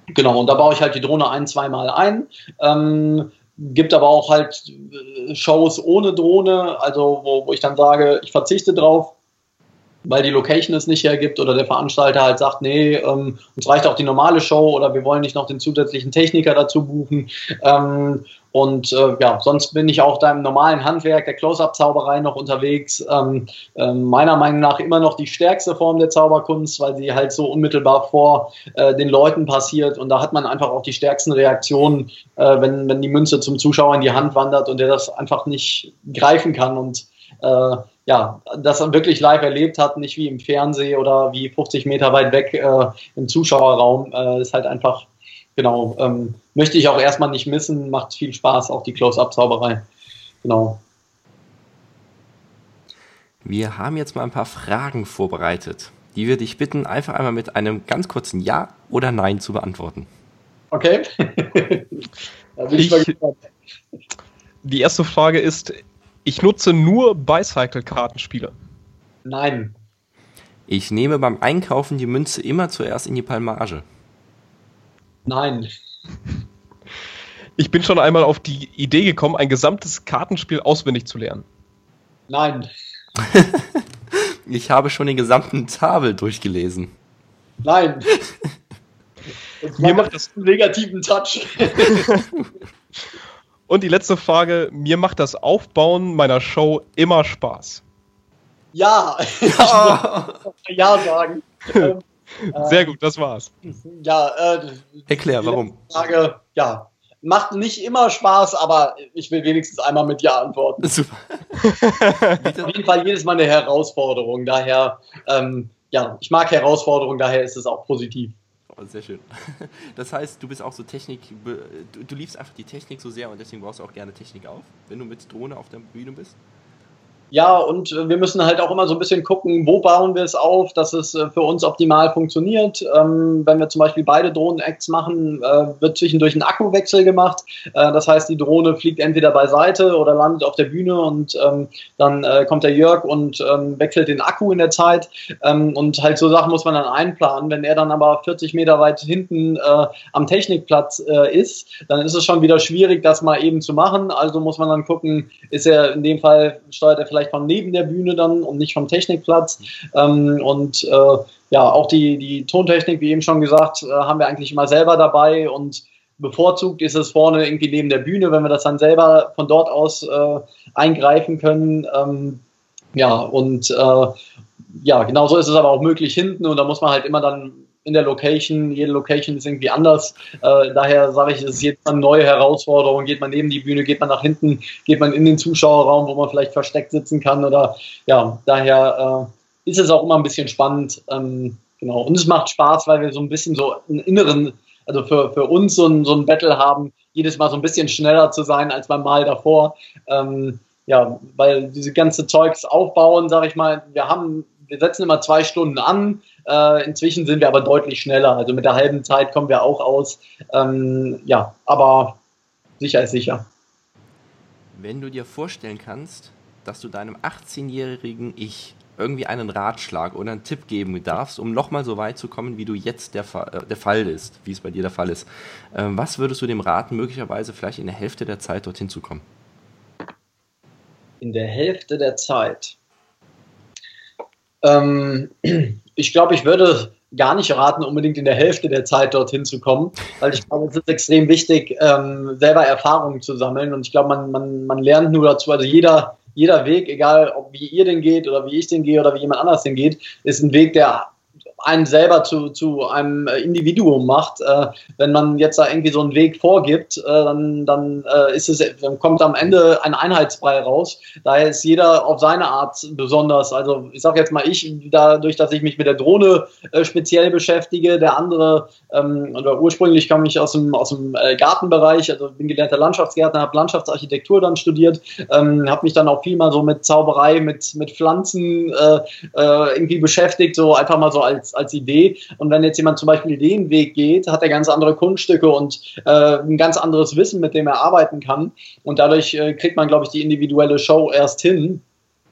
genau, und da baue ich halt die Drohne ein, zweimal ein. Ähm, gibt aber auch halt äh, Shows ohne Drohne, also wo, wo ich dann sage, ich verzichte drauf weil die Location es nicht hergibt oder der Veranstalter halt sagt, nee, ähm, uns reicht auch die normale Show oder wir wollen nicht noch den zusätzlichen Techniker dazu buchen. Ähm, und äh, ja, sonst bin ich auch da im normalen Handwerk der Close-Up-Zauberei noch unterwegs. Ähm, äh, meiner Meinung nach immer noch die stärkste Form der Zauberkunst, weil sie halt so unmittelbar vor äh, den Leuten passiert. Und da hat man einfach auch die stärksten Reaktionen, äh, wenn, wenn die Münze zum Zuschauer in die Hand wandert und der das einfach nicht greifen kann. Und äh, ja, das wirklich live erlebt hat, nicht wie im Fernsehen oder wie 50 Meter weit weg äh, im Zuschauerraum, äh, ist halt einfach, genau, ähm, möchte ich auch erstmal nicht missen, macht viel Spaß, auch die Close-Up-Zauberei. Genau. Wir haben jetzt mal ein paar Fragen vorbereitet, die wir dich bitten, einfach einmal mit einem ganz kurzen Ja oder Nein zu beantworten. Okay. da bin ich, ich die erste Frage ist, ich nutze nur Bicycle-Kartenspiele. Nein. Ich nehme beim Einkaufen die Münze immer zuerst in die Palmage. Nein. Ich bin schon einmal auf die Idee gekommen, ein gesamtes Kartenspiel auswendig zu lernen. Nein. ich habe schon den gesamten Tabel durchgelesen. Nein. Mir macht das einen negativen Touch. Und die letzte Frage: Mir macht das Aufbauen meiner Show immer Spaß. Ja, ich ja sagen. Sehr gut, das war's. Ja, äh, erklär, warum? Frage, ja, macht nicht immer Spaß, aber ich will wenigstens einmal mit Ja antworten. Super. Auf jeden Fall jedes Mal eine Herausforderung. Daher, ähm, ja, ich mag Herausforderungen, daher ist es auch positiv. Sehr schön. Das heißt, du bist auch so Technik, du, du liebst einfach die Technik so sehr und deswegen baust du auch gerne Technik auf, wenn du mit Drohne auf der Bühne bist? Ja, und wir müssen halt auch immer so ein bisschen gucken, wo bauen wir es auf, dass es äh, für uns optimal funktioniert. Ähm, wenn wir zum Beispiel beide Drohnen-Acts machen, äh, wird zwischendurch ein Akkuwechsel gemacht. Äh, das heißt, die Drohne fliegt entweder beiseite oder landet auf der Bühne und ähm, dann äh, kommt der Jörg und ähm, wechselt den Akku in der Zeit. Ähm, und halt so Sachen muss man dann einplanen. Wenn er dann aber 40 Meter weit hinten äh, am Technikplatz äh, ist, dann ist es schon wieder schwierig, das mal eben zu machen. Also muss man dann gucken, ist er in dem Fall, steuert er vielleicht vielleicht von neben der Bühne dann und nicht vom Technikplatz. Ähm, und äh, ja, auch die, die Tontechnik, wie eben schon gesagt, äh, haben wir eigentlich immer selber dabei und bevorzugt ist es vorne irgendwie neben der Bühne, wenn wir das dann selber von dort aus äh, eingreifen können. Ähm, ja, und äh, ja, genauso ist es aber auch möglich hinten und da muss man halt immer dann in der Location. Jede Location ist irgendwie anders. Äh, daher sage ich, es ist jetzt eine neue Herausforderung. Geht man neben die Bühne, geht man nach hinten, geht man in den Zuschauerraum, wo man vielleicht versteckt sitzen kann oder ja, daher äh, ist es auch immer ein bisschen spannend. Ähm, genau. Und es macht Spaß, weil wir so ein bisschen so einen inneren, also für, für uns so ein, so ein Battle haben, jedes Mal so ein bisschen schneller zu sein als beim Mal davor. Ähm, ja, weil diese ganze Zeugs aufbauen, sage ich mal, wir haben, wir setzen immer zwei Stunden an, äh, inzwischen sind wir aber deutlich schneller. Also mit der halben Zeit kommen wir auch aus. Ähm, ja, aber sicher ist sicher. Wenn du dir vorstellen kannst, dass du deinem 18-jährigen Ich irgendwie einen Ratschlag oder einen Tipp geben darfst, um nochmal so weit zu kommen, wie du jetzt der, äh, der Fall ist, wie es bei dir der Fall ist, ähm, was würdest du dem raten, möglicherweise vielleicht in der Hälfte der Zeit dorthin zu kommen? In der Hälfte der Zeit. Ähm, ich glaube, ich würde gar nicht raten, unbedingt in der Hälfte der Zeit dorthin zu kommen, weil ich glaube, es ist extrem wichtig, ähm, selber Erfahrungen zu sammeln. Und ich glaube, man, man, man lernt nur dazu, also jeder, jeder Weg, egal ob wie ihr den geht oder wie ich den gehe oder wie jemand anders den geht, ist ein Weg, der einen selber zu, zu einem äh, Individuum macht. Äh, wenn man jetzt da irgendwie so einen Weg vorgibt, äh, dann, dann ist es, dann kommt am Ende ein Einheitsbrei raus. Daher ist jeder auf seine Art besonders. Also ich sage jetzt mal ich, dadurch, dass ich mich mit der Drohne speziell beschäftige, der andere, ähm, oder ursprünglich komme ich aus dem, aus dem Gartenbereich, also bin gelernter Landschaftsgärtner, habe Landschaftsarchitektur dann studiert, ähm, habe mich dann auch viel mal so mit Zauberei, mit, mit Pflanzen irgendwie beschäftigt, so einfach mal so als als, Idee. Und wenn jetzt jemand zum Beispiel den Weg geht, hat er ganz andere Kunststücke und äh, ein ganz anderes Wissen, mit dem er arbeiten kann. Und dadurch äh, kriegt man, glaube ich, die individuelle Show erst hin.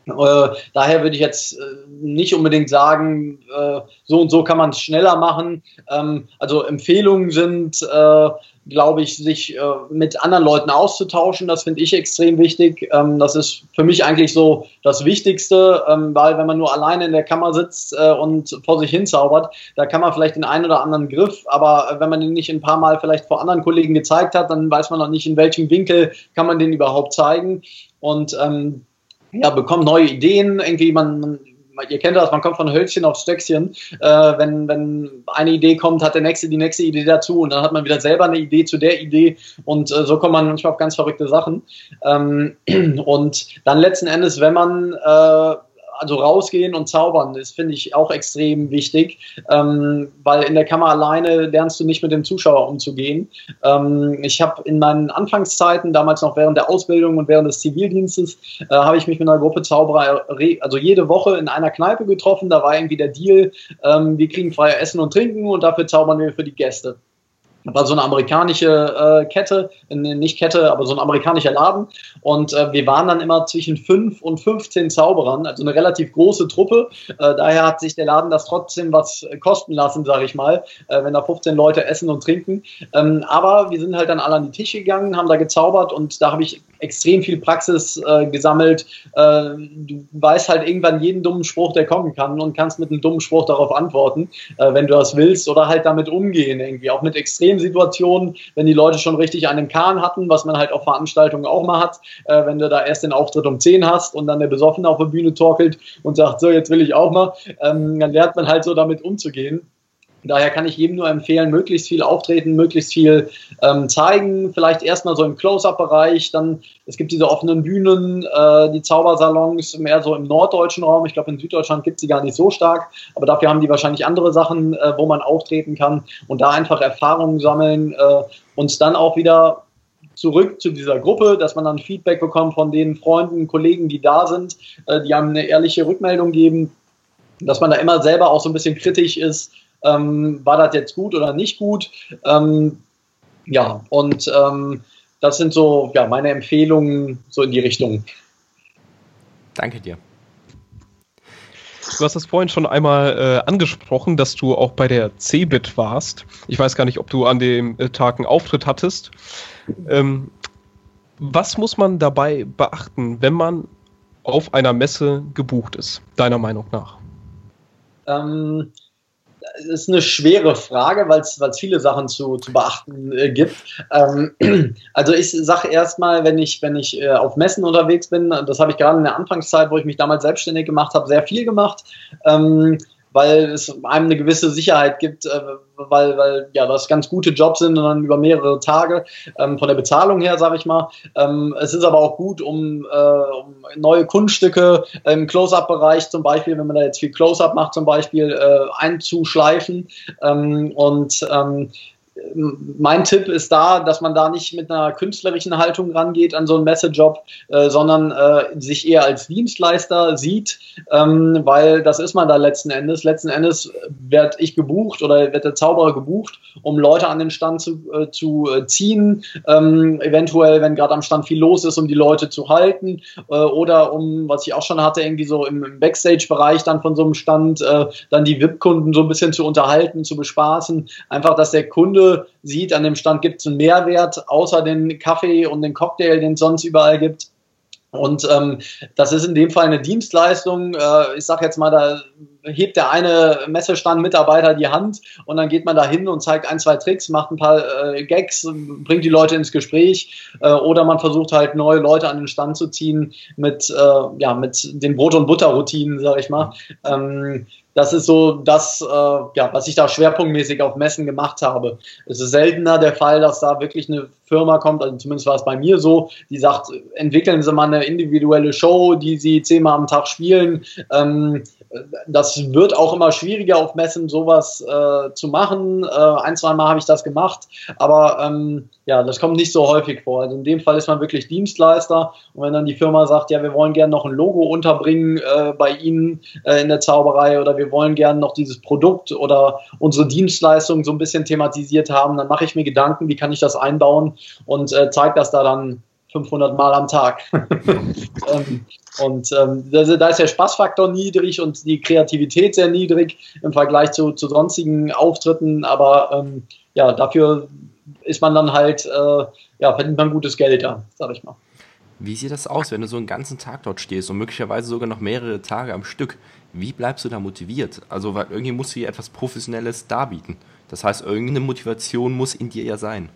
Äh, daher würde ich jetzt äh, nicht unbedingt sagen, äh, so und so kann man es schneller machen. Ähm, also Empfehlungen sind, äh, glaube ich, sich äh, mit anderen Leuten auszutauschen. Das finde ich extrem wichtig. Ähm, das ist für mich eigentlich so das Wichtigste, ähm, weil wenn man nur alleine in der Kammer sitzt äh, und vor sich hinzaubert, da kann man vielleicht den einen oder anderen Griff, aber wenn man den nicht ein paar Mal vielleicht vor anderen Kollegen gezeigt hat, dann weiß man noch nicht, in welchem Winkel kann man den überhaupt zeigen. Und ähm, ja, bekommt neue Ideen, irgendwie man, man ihr kennt das, man kommt von Hölzchen auf Stöckchen. Äh, wenn, wenn eine Idee kommt, hat der nächste die nächste Idee dazu und dann hat man wieder selber eine Idee zu der Idee und äh, so kommt man manchmal auf ganz verrückte Sachen. Ähm, und dann letzten Endes, wenn man äh, also rausgehen und zaubern, das finde ich auch extrem wichtig, ähm, weil in der Kammer alleine lernst du nicht mit dem Zuschauer umzugehen. Ähm, ich habe in meinen Anfangszeiten, damals noch während der Ausbildung und während des Zivildienstes, äh, habe ich mich mit einer Gruppe Zauberer, also jede Woche in einer Kneipe getroffen. Da war irgendwie der Deal, ähm, wir kriegen freie Essen und Trinken und dafür zaubern wir für die Gäste war so eine amerikanische äh, Kette, nicht Kette, aber so ein amerikanischer Laden. Und äh, wir waren dann immer zwischen fünf und 15 Zauberern, also eine relativ große Truppe. Äh, daher hat sich der Laden das trotzdem was kosten lassen, sage ich mal, äh, wenn da 15 Leute essen und trinken. Ähm, aber wir sind halt dann alle an die Tische gegangen, haben da gezaubert und da habe ich extrem viel Praxis äh, gesammelt. Äh, du weißt halt irgendwann jeden dummen Spruch, der kommen kann und kannst mit einem dummen Spruch darauf antworten, äh, wenn du das willst oder halt damit umgehen irgendwie. Auch mit Extremsituationen, wenn die Leute schon richtig einen Kahn hatten, was man halt auf Veranstaltungen auch mal hat, äh, wenn du da erst den Auftritt um 10 hast und dann der Besoffene auf der Bühne torkelt und sagt, so, jetzt will ich auch mal, ähm, dann lernt man halt so damit umzugehen. Daher kann ich jedem nur empfehlen, möglichst viel auftreten, möglichst viel ähm, zeigen. Vielleicht erstmal so im Close-Up-Bereich. Dann, es gibt diese offenen Bühnen, äh, die Zaubersalons, mehr so im norddeutschen Raum. Ich glaube, in Süddeutschland gibt es sie gar nicht so stark. Aber dafür haben die wahrscheinlich andere Sachen, äh, wo man auftreten kann und da einfach Erfahrungen sammeln äh, und dann auch wieder zurück zu dieser Gruppe, dass man dann Feedback bekommt von den Freunden, Kollegen, die da sind, äh, die einem eine ehrliche Rückmeldung geben, dass man da immer selber auch so ein bisschen kritisch ist, ähm, war das jetzt gut oder nicht gut? Ähm, ja, und ähm, das sind so ja, meine Empfehlungen so in die Richtung. Danke dir. Du hast das vorhin schon einmal äh, angesprochen, dass du auch bei der CeBIT warst. Ich weiß gar nicht, ob du an dem äh, Tag einen Auftritt hattest. Ähm, was muss man dabei beachten, wenn man auf einer Messe gebucht ist, deiner Meinung nach? Ähm, ist eine schwere Frage, weil es viele Sachen zu, zu beachten äh, gibt. Ähm, also ich sage erstmal, wenn ich, wenn ich äh, auf Messen unterwegs bin, das habe ich gerade in der Anfangszeit, wo ich mich damals selbstständig gemacht habe, sehr viel gemacht. Ähm, weil es einem eine gewisse Sicherheit gibt, äh, weil, weil ja das ganz gute Jobs sind und dann über mehrere Tage ähm, von der Bezahlung her, sage ich mal. Ähm, es ist aber auch gut, um, äh, um neue Kunststücke im Close-Up-Bereich zum Beispiel, wenn man da jetzt viel Close-Up macht zum Beispiel, äh, einzuschleifen ähm, und ähm, mein Tipp ist da, dass man da nicht mit einer künstlerischen Haltung rangeht an so einen Messejob, äh, sondern äh, sich eher als Dienstleister sieht, ähm, weil das ist man da letzten Endes. Letzten Endes werde ich gebucht oder wird der Zauberer gebucht, um Leute an den Stand zu, äh, zu äh, ziehen, ähm, eventuell, wenn gerade am Stand viel los ist, um die Leute zu halten äh, oder um, was ich auch schon hatte, irgendwie so im, Backstage-Bereich dann von so einem Stand, äh, dann die VIP-Kunden so ein bisschen zu unterhalten, zu bespaßen. Einfach, dass der Kunde sieht, an dem Stand gibt es einen Mehrwert, außer den Kaffee und den Cocktail, den es sonst überall gibt. Und ähm, das ist in dem Fall eine Dienstleistung. Äh, ich sage jetzt mal, da hebt der eine Messestand-Mitarbeiter die Hand und dann geht man da hin und zeigt ein, zwei Tricks, macht ein paar äh, Gags, bringt die Leute ins Gespräch äh, oder man versucht halt neue Leute an den Stand zu ziehen mit, äh, ja, mit den Brot- und Butter-Routinen, sage ich mal. Ähm, das ist so das, äh, ja, was ich da schwerpunktmäßig auf Messen gemacht habe. Es ist seltener der Fall, dass da wirklich eine Firma kommt, also zumindest war es bei mir so, die sagt, entwickeln Sie mal eine individuelle Show, die Sie zehnmal am Tag spielen. Ähm, das wird auch immer schwieriger auf Messen sowas äh, zu machen. Äh, ein, zwei Mal habe ich das gemacht, aber ähm, ja, das kommt nicht so häufig vor. Also in dem Fall ist man wirklich Dienstleister und wenn dann die Firma sagt, ja, wir wollen gerne noch ein Logo unterbringen äh, bei Ihnen äh, in der Zauberei oder wir wollen gerne noch dieses Produkt oder unsere Dienstleistung so ein bisschen thematisiert haben, dann mache ich mir Gedanken, wie kann ich das einbauen und äh, zeige das da dann 500 Mal am Tag. ähm, und ähm, da ist der Spaßfaktor niedrig und die Kreativität sehr niedrig im Vergleich zu, zu sonstigen Auftritten. Aber ähm, ja, dafür ist man dann halt, äh, ja, verdient man gutes Geld da, sag ich mal. Wie sieht das aus, wenn du so einen ganzen Tag dort stehst und möglicherweise sogar noch mehrere Tage am Stück? Wie bleibst du da motiviert? Also, weil irgendwie musst du dir etwas Professionelles darbieten. Das heißt, irgendeine Motivation muss in dir ja sein.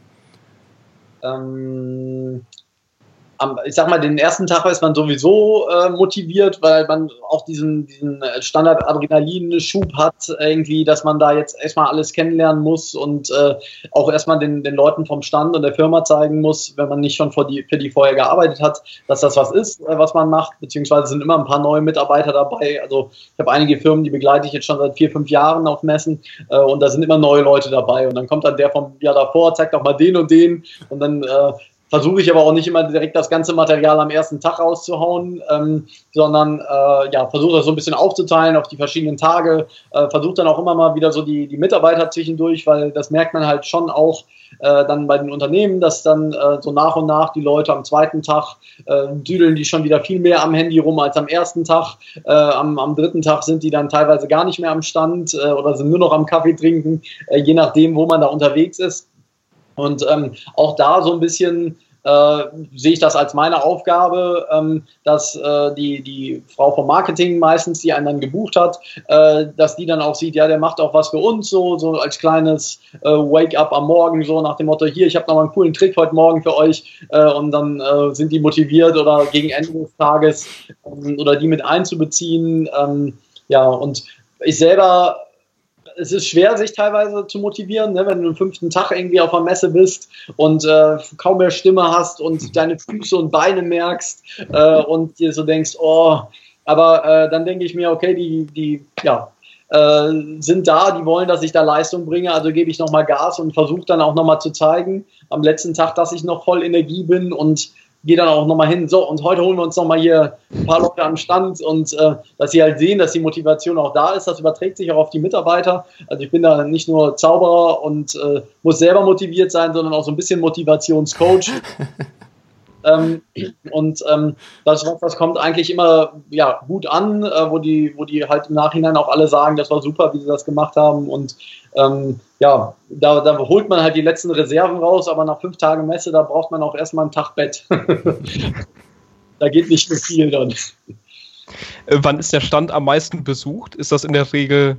Ähm, am, ich sag mal, den ersten Tag ist man sowieso äh, motiviert, weil man auch diesen, diesen Standard-Adrenalin-Schub hat, irgendwie, dass man da jetzt erstmal alles kennenlernen muss und äh, auch erstmal den, den Leuten vom Stand und der Firma zeigen muss, wenn man nicht schon für die, für die vorher gearbeitet hat, dass das was ist, äh, was man macht, beziehungsweise sind immer ein paar neue Mitarbeiter dabei. Also ich habe einige Firmen, die begleite ich jetzt schon seit vier, fünf Jahren auf Messen äh, und da sind immer neue Leute dabei. Und dann kommt dann der vom Jahr davor, zeigt auch mal den und den. Und dann äh, versuche ich aber auch nicht immer direkt das ganze Material am ersten Tag rauszuhauen, ähm, sondern äh, ja, versuche das so ein bisschen aufzuteilen auf die verschiedenen Tage, äh, versuche dann auch immer mal wieder so die, die Mitarbeiter zwischendurch, weil das merkt man halt schon auch äh, dann bei den Unternehmen, dass dann äh, so nach und nach die Leute am zweiten Tag äh, düdeln die schon wieder viel mehr am Handy rum als am ersten Tag. Äh, am, am dritten Tag sind die dann teilweise gar nicht mehr am Stand oder sind nur noch am Kaffee trinken, je nachdem, wo man da unterwegs ist. Und ähm, auch da so ein bisschen äh, sehe ich das als meine Aufgabe, ähm, dass äh, die, die Frau vom Marketing meistens, die einen dann gebucht hat, äh, dass die dann auch sieht, ja, der macht auch was für uns, so, so als kleines äh, Wake-up am Morgen, so nach dem Motto, hier, ich habe noch mal einen coolen Trick heute Morgen für euch äh, und dann äh, sind die motiviert oder gegen Ende des Tages ähm, oder die mit einzubeziehen. Ähm, ja, und ich selber es ist schwer, sich teilweise zu motivieren, ne? wenn du am fünften Tag irgendwie auf einer Messe bist und äh, kaum mehr Stimme hast und deine Füße und Beine merkst äh, und dir so denkst, oh, aber äh, dann denke ich mir, okay, die, die, ja, äh, sind da, die wollen, dass ich da Leistung bringe, also gebe ich nochmal Gas und versuche dann auch nochmal zu zeigen am letzten Tag, dass ich noch voll Energie bin und gehe dann auch nochmal hin, so, und heute holen wir uns nochmal hier ein paar Leute am Stand und äh, dass sie halt sehen, dass die Motivation auch da ist, das überträgt sich auch auf die Mitarbeiter. Also ich bin da nicht nur Zauberer und äh, muss selber motiviert sein, sondern auch so ein bisschen Motivationscoach. Ähm, und ähm, das, das kommt eigentlich immer ja, gut an, äh, wo, die, wo die halt im Nachhinein auch alle sagen, das war super, wie sie das gemacht haben. Und ähm, ja, da, da holt man halt die letzten Reserven raus, aber nach fünf Tagen Messe, da braucht man auch erstmal einen Tag Bett. da geht nicht so viel dann. Äh, wann ist der Stand am meisten besucht? Ist das in der Regel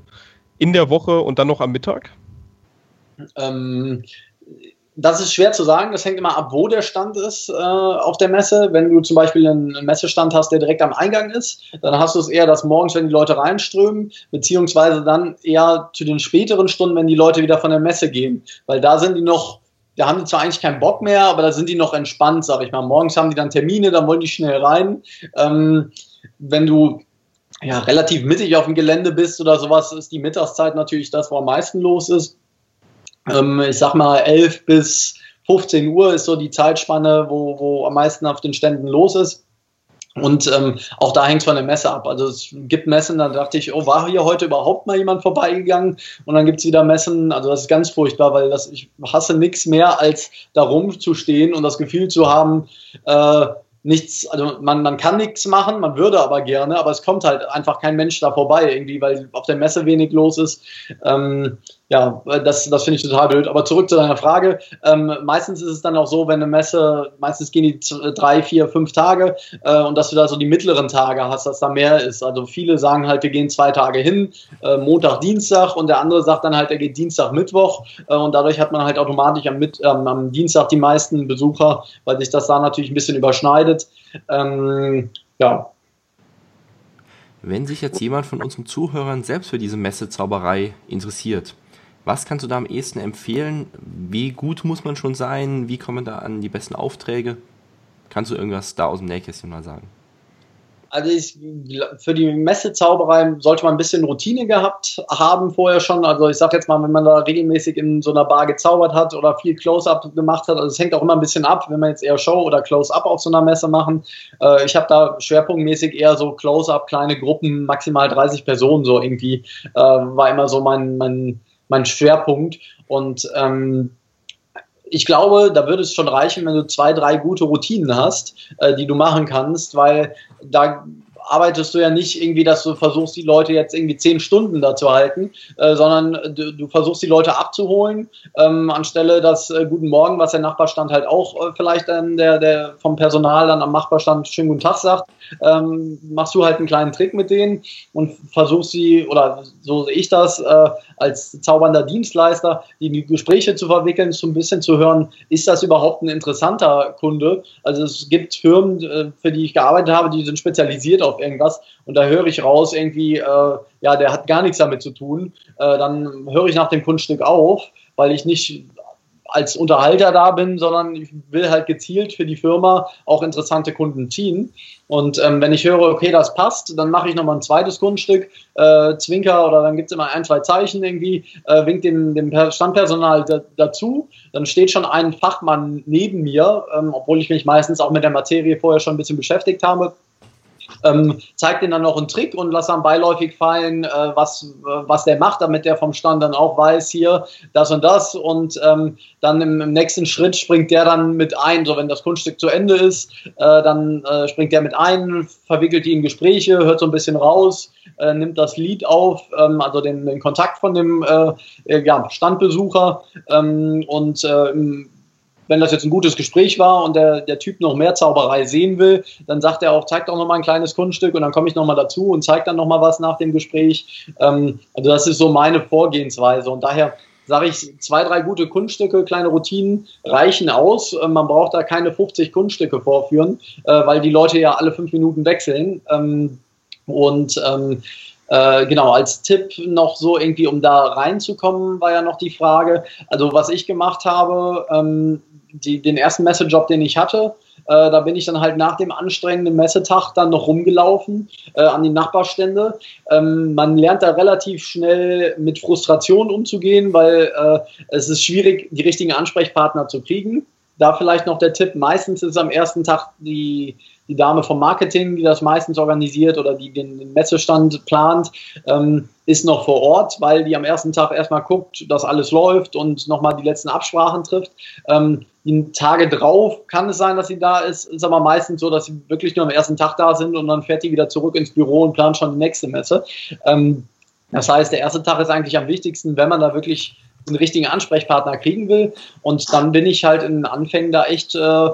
in der Woche und dann noch am Mittag? Ähm, das ist schwer zu sagen. Das hängt immer ab, wo der Stand ist äh, auf der Messe. Wenn du zum Beispiel einen Messestand hast, der direkt am Eingang ist, dann hast du es eher, dass morgens, wenn die Leute reinströmen, beziehungsweise dann eher zu den späteren Stunden, wenn die Leute wieder von der Messe gehen. Weil da sind die noch, da haben die zwar eigentlich keinen Bock mehr, aber da sind die noch entspannt, sag ich mal. Morgens haben die dann Termine, dann wollen die schnell rein. Ähm, wenn du ja, relativ mittig auf dem Gelände bist oder sowas, ist die Mittagszeit natürlich das, wo am meisten los ist. Ähm, ich sag mal 11 bis 15 Uhr ist so die Zeitspanne, wo, wo am meisten auf den Ständen los ist. Und ähm, auch da hängt es von der Messe ab. Also es gibt Messen, da dachte ich, oh, war hier heute überhaupt mal jemand vorbeigegangen? Und dann gibt es wieder Messen, also das ist ganz furchtbar, weil das, ich hasse nichts mehr, als da rumzustehen und das Gefühl zu haben, äh, nichts, also man, man kann nichts machen, man würde aber gerne, aber es kommt halt einfach kein Mensch da vorbei irgendwie, weil auf der Messe wenig los ist. Ähm, ja, das, das finde ich total blöd. Aber zurück zu deiner Frage. Ähm, meistens ist es dann auch so, wenn eine Messe, meistens gehen die drei, vier, fünf Tage äh, und dass du da so die mittleren Tage hast, dass da mehr ist. Also viele sagen halt, wir gehen zwei Tage hin, äh, Montag, Dienstag und der andere sagt dann halt, er geht Dienstag, Mittwoch äh, und dadurch hat man halt automatisch am, Mit ähm, am Dienstag die meisten Besucher, weil sich das da natürlich ein bisschen überschneidet. Ähm, ja, wenn sich jetzt jemand von unseren Zuhörern selbst für diese Messezauberei interessiert, was kannst du da am ehesten empfehlen? Wie gut muss man schon sein? Wie kommen da an die besten Aufträge? Kannst du irgendwas da aus dem Nähkästchen mal sagen? Also ich, für die Messezauberei sollte man ein bisschen Routine gehabt haben vorher schon. Also ich sage jetzt mal, wenn man da regelmäßig in so einer Bar gezaubert hat oder viel Close-Up gemacht hat, also es hängt auch immer ein bisschen ab, wenn man jetzt eher Show oder Close-Up auf so einer Messe machen. Äh, ich habe da schwerpunktmäßig eher so Close-Up, kleine Gruppen, maximal 30 Personen so irgendwie, äh, war immer so mein, mein mein Schwerpunkt. Und ähm, ich glaube, da würde es schon reichen, wenn du zwei, drei gute Routinen hast, äh, die du machen kannst, weil da arbeitest du ja nicht irgendwie, dass du versuchst, die Leute jetzt irgendwie zehn Stunden da zu halten, äh, sondern du, du, versuchst, die Leute abzuholen, ähm, anstelle das äh, Guten Morgen, was der Nachbarstand halt auch äh, vielleicht dann der, der vom Personal dann am Nachbarstand schönen guten Tag sagt, ähm, machst du halt einen kleinen Trick mit denen und versuchst sie, oder so sehe ich das, äh, als zaubernder Dienstleister, die, die Gespräche zu verwickeln, so ein bisschen zu hören, ist das überhaupt ein interessanter Kunde? Also es gibt Firmen, äh, für die ich gearbeitet habe, die sind spezialisiert auf irgendwas und da höre ich raus irgendwie, äh, ja, der hat gar nichts damit zu tun. Äh, dann höre ich nach dem Kunststück auf, weil ich nicht als Unterhalter da bin, sondern ich will halt gezielt für die Firma auch interessante Kunden ziehen. Und ähm, wenn ich höre, okay, das passt, dann mache ich nochmal ein zweites Kunststück, äh, Zwinker oder dann gibt es immer ein, zwei Zeichen irgendwie, äh, winkt dem, dem Standpersonal da, dazu. Dann steht schon ein Fachmann neben mir, ähm, obwohl ich mich meistens auch mit der Materie vorher schon ein bisschen beschäftigt habe ähm, zeigt ihnen dann noch einen Trick und lass dann beiläufig fallen, äh, was, äh, was der macht, damit der vom Stand dann auch weiß, hier das und das. Und ähm, dann im, im, nächsten Schritt springt der dann mit ein, so wenn das Kunststück zu Ende ist, äh, dann äh, springt der mit ein, verwickelt die in Gespräche, hört so ein bisschen raus, äh, nimmt das Lied auf, ähm, also den, den, Kontakt von dem ja, Standbesucher ähm, und wenn das jetzt ein gutes Gespräch war und der, der Typ noch mehr Zauberei sehen will, dann sagt er auch, zeig doch nochmal ein kleines Kunststück und dann komme ich nochmal dazu und zeige dann nochmal was nach dem Gespräch. Ähm, also das ist so meine Vorgehensweise und daher sage ich, zwei, drei gute Kunststücke, kleine Routinen reichen aus. Äh, man braucht da keine 50 Kunststücke vorführen, äh, weil die Leute ja alle fünf Minuten wechseln. Ähm, und ähm, äh, genau, als Tipp noch so irgendwie, um da reinzukommen, war ja noch die Frage. Also was ich gemacht habe, ähm, die, den ersten Messejob, den ich hatte, äh, da bin ich dann halt nach dem anstrengenden Messetag dann noch rumgelaufen äh, an die Nachbarstände. Ähm, man lernt da relativ schnell mit Frustration umzugehen, weil äh, es ist schwierig, die richtigen Ansprechpartner zu kriegen. Da vielleicht noch der Tipp, meistens ist am ersten Tag die, die Dame vom Marketing, die das meistens organisiert oder die den Messestand plant, ähm, ist noch vor Ort, weil die am ersten Tag erstmal guckt, dass alles läuft und nochmal die letzten Absprachen trifft. Ähm, die Tage drauf kann es sein, dass sie da ist, ist aber meistens so, dass sie wirklich nur am ersten Tag da sind und dann fährt die wieder zurück ins Büro und plant schon die nächste Messe. Ähm, das heißt, der erste Tag ist eigentlich am wichtigsten, wenn man da wirklich einen richtigen Ansprechpartner kriegen will. Und dann bin ich halt in den Anfängen da echt, äh,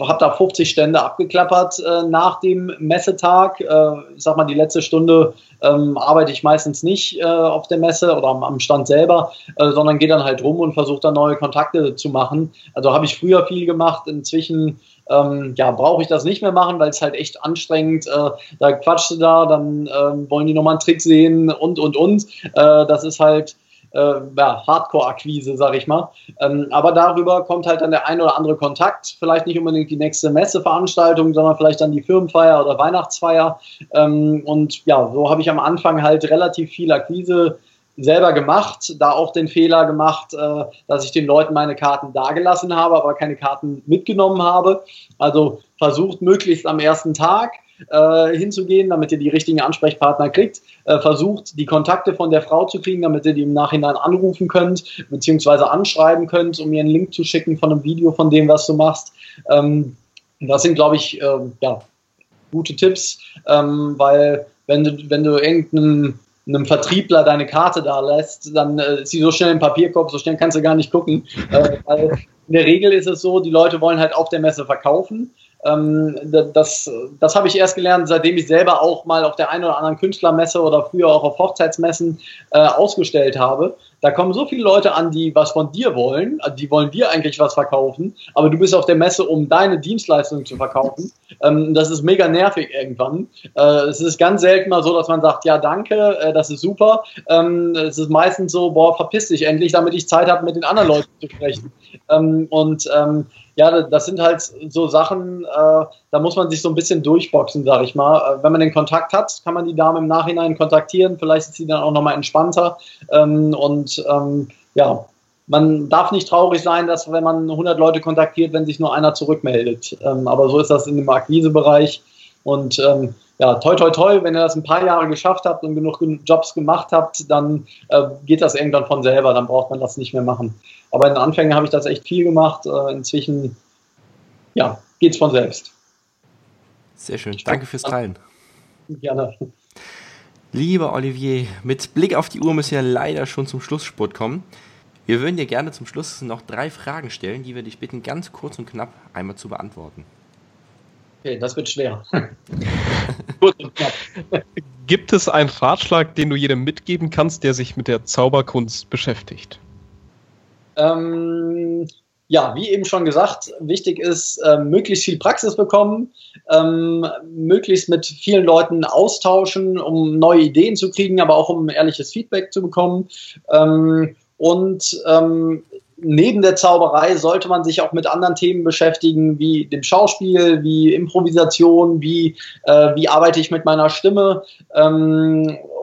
habe da 50 Stände abgeklappert äh, nach dem Messetag. Äh, ich sag mal, die letzte Stunde ähm, arbeite ich meistens nicht äh, auf der Messe oder am, am Stand selber, äh, sondern gehe dann halt rum und versuche dann neue Kontakte zu machen. Also habe ich früher viel gemacht, inzwischen ähm, ja, brauche ich das nicht mehr machen, weil es halt echt anstrengend, äh, da quatschst du da, dann äh, wollen die nochmal einen Trick sehen und, und, und. Äh, das ist halt, ja, Hardcore-Akquise, sag ich mal. Ähm, aber darüber kommt halt dann der ein oder andere Kontakt, vielleicht nicht unbedingt die nächste Messeveranstaltung, sondern vielleicht dann die Firmenfeier oder Weihnachtsfeier. Ähm, und ja, so habe ich am Anfang halt relativ viel Akquise selber gemacht, da auch den Fehler gemacht, äh, dass ich den Leuten meine Karten dagelassen habe, aber keine Karten mitgenommen habe. Also versucht möglichst am ersten Tag äh, hinzugehen, damit ihr die richtigen Ansprechpartner kriegt. Äh, versucht die Kontakte von der Frau zu kriegen, damit ihr die im Nachhinein anrufen könnt, beziehungsweise anschreiben könnt, um mir einen Link zu schicken von einem Video von dem, was du machst. Ähm, das sind, glaube ich, äh, ja, gute Tipps, ähm, weil wenn du, wenn du irgendeinen einem Vertriebler deine Karte da lässt, dann äh, ist sie so schnell im Papierkorb, so schnell kannst du gar nicht gucken. Äh, in der Regel ist es so, die Leute wollen halt auf der Messe verkaufen ähm, das das habe ich erst gelernt, seitdem ich selber auch mal auf der einen oder anderen Künstlermesse oder früher auch auf Hochzeitsmessen äh, ausgestellt habe. Da kommen so viele Leute an, die was von dir wollen, also die wollen dir eigentlich was verkaufen, aber du bist auf der Messe, um deine Dienstleistung zu verkaufen. Ähm, das ist mega nervig irgendwann. Äh, es ist ganz selten mal so, dass man sagt, ja danke, äh, das ist super. Ähm, es ist meistens so, boah, verpiss dich endlich, damit ich Zeit habe, mit den anderen Leuten zu sprechen. Ähm, und ähm, ja, das sind halt so Sachen, äh, da muss man sich so ein bisschen durchboxen, sag ich mal. Äh, wenn man den Kontakt hat, kann man die Dame im Nachhinein kontaktieren. Vielleicht ist sie dann auch nochmal entspannter. Ähm, und ähm, ja, man darf nicht traurig sein, dass wenn man 100 Leute kontaktiert, wenn sich nur einer zurückmeldet. Ähm, aber so ist das in dem Akquisebereich. Und ähm, ja, toi, toi, toi, wenn ihr das ein paar Jahre geschafft habt und genug Jobs gemacht habt, dann äh, geht das irgendwann von selber, dann braucht man das nicht mehr machen. Aber in den Anfängen habe ich das echt viel gemacht. Äh, inzwischen, ja, geht's von selbst. Sehr schön. Danke fürs Teilen. Gerne. Lieber Olivier, mit Blick auf die Uhr müssen wir leider schon zum Schlussspurt kommen. Wir würden dir gerne zum Schluss noch drei Fragen stellen, die wir dich bitten, ganz kurz und knapp einmal zu beantworten. Okay, das wird schwer. kurz und knapp. Gibt es einen Ratschlag, den du jedem mitgeben kannst, der sich mit der Zauberkunst beschäftigt? Ähm, ja, wie eben schon gesagt, wichtig ist, äh, möglichst viel Praxis bekommen, ähm, möglichst mit vielen Leuten austauschen, um neue Ideen zu kriegen, aber auch um ehrliches Feedback zu bekommen. Ähm, und ähm, neben der Zauberei sollte man sich auch mit anderen Themen beschäftigen, wie dem Schauspiel, wie Improvisation, wie, äh, wie arbeite ich mit meiner Stimme.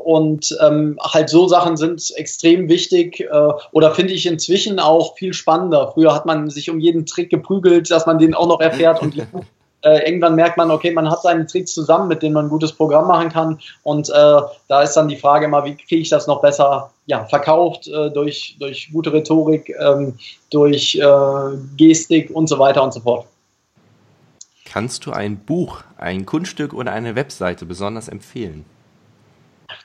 Und ähm, halt so Sachen sind extrem wichtig äh, oder finde ich inzwischen auch viel spannender. Früher hat man sich um jeden Trick geprügelt, dass man den auch noch erfährt und äh, irgendwann merkt man, okay, man hat seine Tricks zusammen, mit denen man ein gutes Programm machen kann. Und äh, da ist dann die Frage immer, wie kriege ich das noch besser ja, verkauft äh, durch, durch gute Rhetorik, ähm, durch äh, Gestik und so weiter und so fort. Kannst du ein Buch, ein Kunststück oder eine Webseite besonders empfehlen?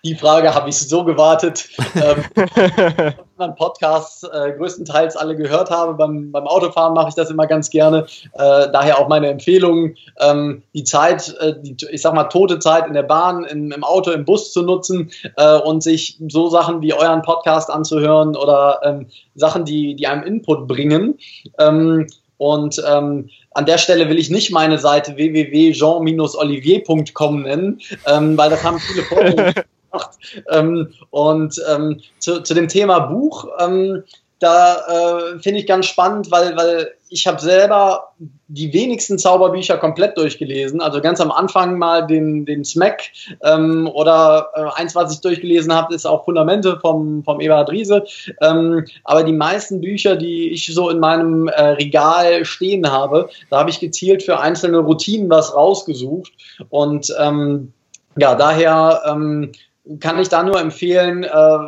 Die Frage habe ich so gewartet. ähm, anderen Podcasts äh, größtenteils alle gehört habe. Beim, beim Autofahren mache ich das immer ganz gerne. Äh, daher auch meine Empfehlung, ähm, die Zeit, äh, die, ich sag mal, tote Zeit in der Bahn, in, im Auto, im Bus zu nutzen äh, und sich so Sachen wie euren Podcast anzuhören oder ähm, Sachen, die, die einem Input bringen. Ähm, und ähm, an der Stelle will ich nicht meine Seite www.jean-olivier.com nennen, ähm, weil das haben viele Vorteile gemacht. Ähm, und ähm, zu, zu dem Thema Buch, ähm, da äh, finde ich ganz spannend, weil, weil ich habe selber die wenigsten Zauberbücher komplett durchgelesen. Also ganz am Anfang mal den, den Smack ähm, oder äh, eins, was ich durchgelesen habe, ist auch Fundamente vom, vom Eberhard Riese. Ähm, aber die meisten Bücher, die ich so in meinem äh, Regal stehen habe, da habe ich gezielt für einzelne Routinen was rausgesucht. Und ähm, ja, daher ähm, kann ich da nur empfehlen, äh,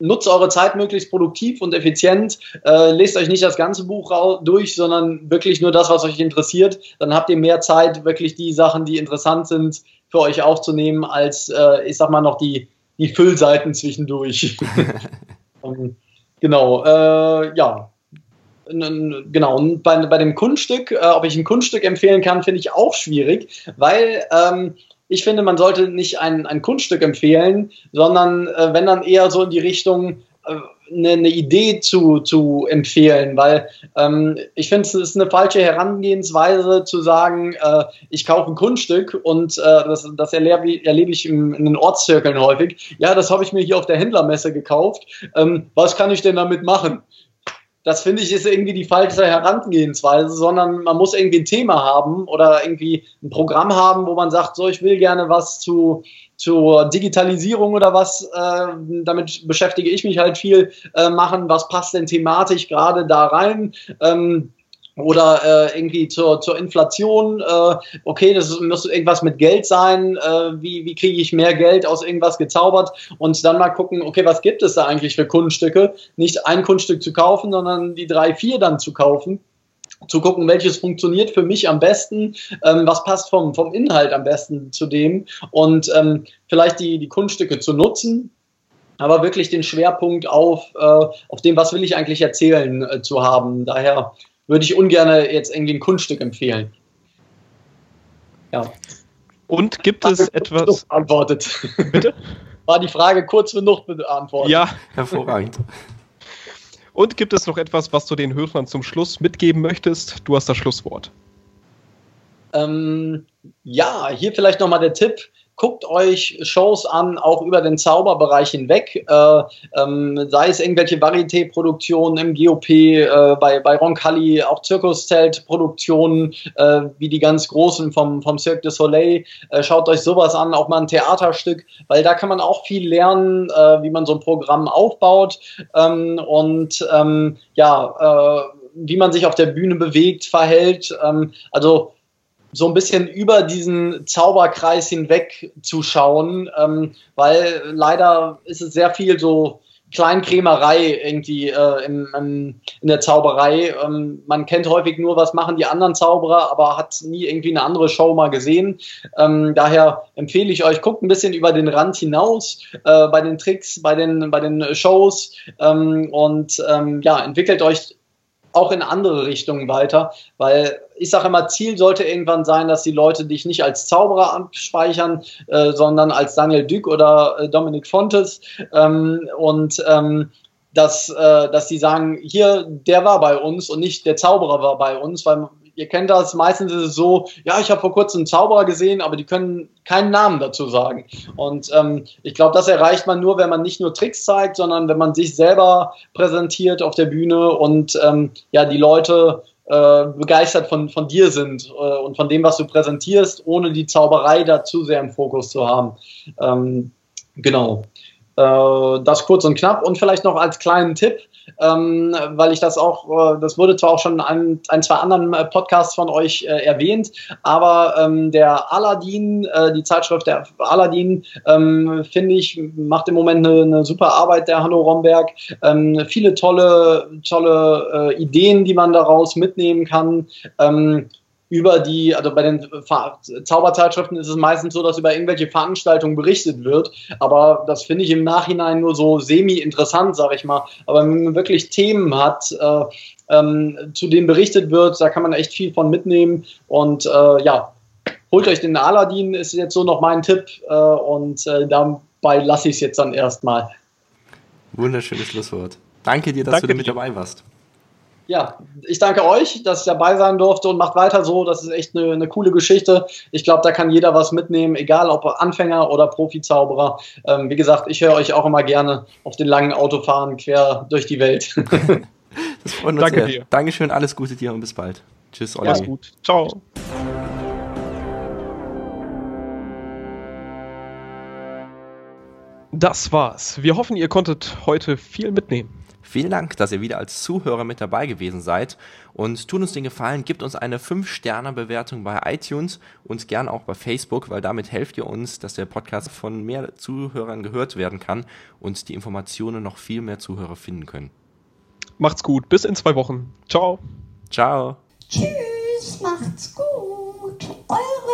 nutzt eure Zeit möglichst produktiv und effizient. Äh, lest euch nicht das ganze Buch durch, sondern wirklich nur das, was euch interessiert. Dann habt ihr mehr Zeit, wirklich die Sachen, die interessant sind, für euch aufzunehmen, als, äh, ich sag mal, noch die, die Füllseiten zwischendurch. um, genau, äh, ja. Genau, bei, bei dem Kunststück, äh, ob ich ein Kunststück empfehlen kann, finde ich auch schwierig, weil ähm, ich finde, man sollte nicht ein, ein Kunststück empfehlen, sondern äh, wenn dann eher so in die Richtung äh, eine, eine, Idee zu, zu empfehlen, weil ähm, ich finde, es ist eine falsche Herangehensweise zu sagen, äh, ich kaufe ein Kunststück und äh, das, das erlebe, erlebe ich im, in den Ortszirkeln häufig. Ja, das habe ich mir hier auf der Händlermesse gekauft. Ähm, was kann ich denn damit machen? Das finde ich ist irgendwie die falsche Herangehensweise, sondern man muss irgendwie ein Thema haben oder irgendwie ein Programm haben, wo man sagt, so ich will gerne was zu zur Digitalisierung oder was, äh, damit beschäftige ich mich halt viel, äh, machen, was passt denn thematisch gerade da rein. Ähm, oder äh, irgendwie zur, zur Inflation, äh, okay, das muss irgendwas mit Geld sein, äh, wie, wie kriege ich mehr Geld aus irgendwas gezaubert und dann mal gucken, okay, was gibt es da eigentlich für Kunststücke? Nicht ein Kunststück zu kaufen, sondern die drei, vier dann zu kaufen zu gucken, welches funktioniert für mich am besten, ähm, was passt vom, vom Inhalt am besten zu dem und ähm, vielleicht die, die Kunststücke zu nutzen, aber wirklich den Schwerpunkt auf, äh, auf dem, was will ich eigentlich erzählen, äh, zu haben. Daher würde ich ungern jetzt irgendwie ein Kunststück empfehlen. Ja. Und gibt es etwas. Beantwortet. Bitte? War die Frage kurz genug beantwortet? Ja. Hervorragend. Und gibt es noch etwas, was du den Hörern zum Schluss mitgeben möchtest? Du hast das Schlusswort. Ähm, ja, hier vielleicht nochmal der Tipp guckt euch Shows an, auch über den Zauberbereich hinweg, äh, ähm, sei es irgendwelche Varieté-Produktionen im GOP, äh, bei, bei Roncalli, auch Zirkuszelt-Produktionen, äh, wie die ganz großen vom, vom Cirque du Soleil. Äh, schaut euch sowas an, auch mal ein Theaterstück, weil da kann man auch viel lernen, äh, wie man so ein Programm aufbaut ähm, und ähm, ja, äh, wie man sich auf der Bühne bewegt, verhält. Ähm, also so ein bisschen über diesen Zauberkreis hinweg zu schauen, ähm, weil leider ist es sehr viel so Kleinkrämerei irgendwie äh, in, in, in, der Zauberei. Ähm, man kennt häufig nur, was machen die anderen Zauberer, aber hat nie irgendwie eine andere Show mal gesehen. Ähm, daher empfehle ich euch, guckt ein bisschen über den Rand hinaus äh, bei den Tricks, bei den, bei den Shows ähm, und ähm, ja, entwickelt euch auch in andere Richtungen weiter, weil ich sage immer, Ziel sollte irgendwann sein, dass die Leute dich nicht als Zauberer abspeichern, äh, sondern als Daniel Duc oder äh, Dominik Fontes. Ähm, und ähm, dass, äh, dass die sagen, hier, der war bei uns und nicht der Zauberer war bei uns, weil ihr kennt das, meistens ist es so, ja, ich habe vor kurzem einen Zauberer gesehen, aber die können keinen Namen dazu sagen. Und ähm, ich glaube, das erreicht man nur, wenn man nicht nur Tricks zeigt, sondern wenn man sich selber präsentiert auf der Bühne und ähm, ja, die Leute äh, begeistert von, von dir sind äh, und von dem, was du präsentierst, ohne die Zauberei da zu sehr im Fokus zu haben. Ähm, genau. Äh, das kurz und knapp und vielleicht noch als kleinen Tipp, ähm, weil ich das auch, äh, das wurde zwar auch schon an ein, zwei anderen äh, Podcasts von euch äh, erwähnt, aber ähm, der Aladdin, äh, die Zeitschrift der Aladdin, ähm, finde ich, macht im Moment eine, eine, super Arbeit, der Hanno Romberg. Ähm, viele tolle, tolle äh, Ideen, die man daraus mitnehmen kann. Über die, also bei den Zauberzeitschriften ist es meistens so, dass über irgendwelche Veranstaltungen berichtet wird. Aber das finde ich im Nachhinein nur so semi-interessant, sage ich mal. Aber wenn man wirklich Themen hat, äh, ähm, zu denen berichtet wird, da kann man echt viel von mitnehmen. Und äh, ja, holt euch den Aladdin, ist jetzt so noch mein Tipp. Äh, und äh, dabei lasse ich es jetzt dann erstmal. Wunderschönes Schlusswort. Danke dir, dass Danke du mit dabei warst ja, ich danke euch, dass ich dabei sein durfte und macht weiter so. Das ist echt eine, eine coole Geschichte. Ich glaube, da kann jeder was mitnehmen, egal ob Anfänger oder Profizauberer. Ähm, wie gesagt, ich höre euch auch immer gerne auf den langen Autofahren quer durch die Welt. das freut uns Danke sehr. dir. Dankeschön, alles Gute dir und bis bald. Tschüss, Olli. Alles gut. Ciao. Das war's. Wir hoffen, ihr konntet heute viel mitnehmen. Vielen Dank, dass ihr wieder als Zuhörer mit dabei gewesen seid und tut uns den Gefallen, gebt uns eine 5-Sterne-Bewertung bei iTunes und gern auch bei Facebook, weil damit helft ihr uns, dass der Podcast von mehr Zuhörern gehört werden kann und die Informationen noch viel mehr Zuhörer finden können. Macht's gut, bis in zwei Wochen. Ciao. Ciao. Tschüss, macht's gut. Euer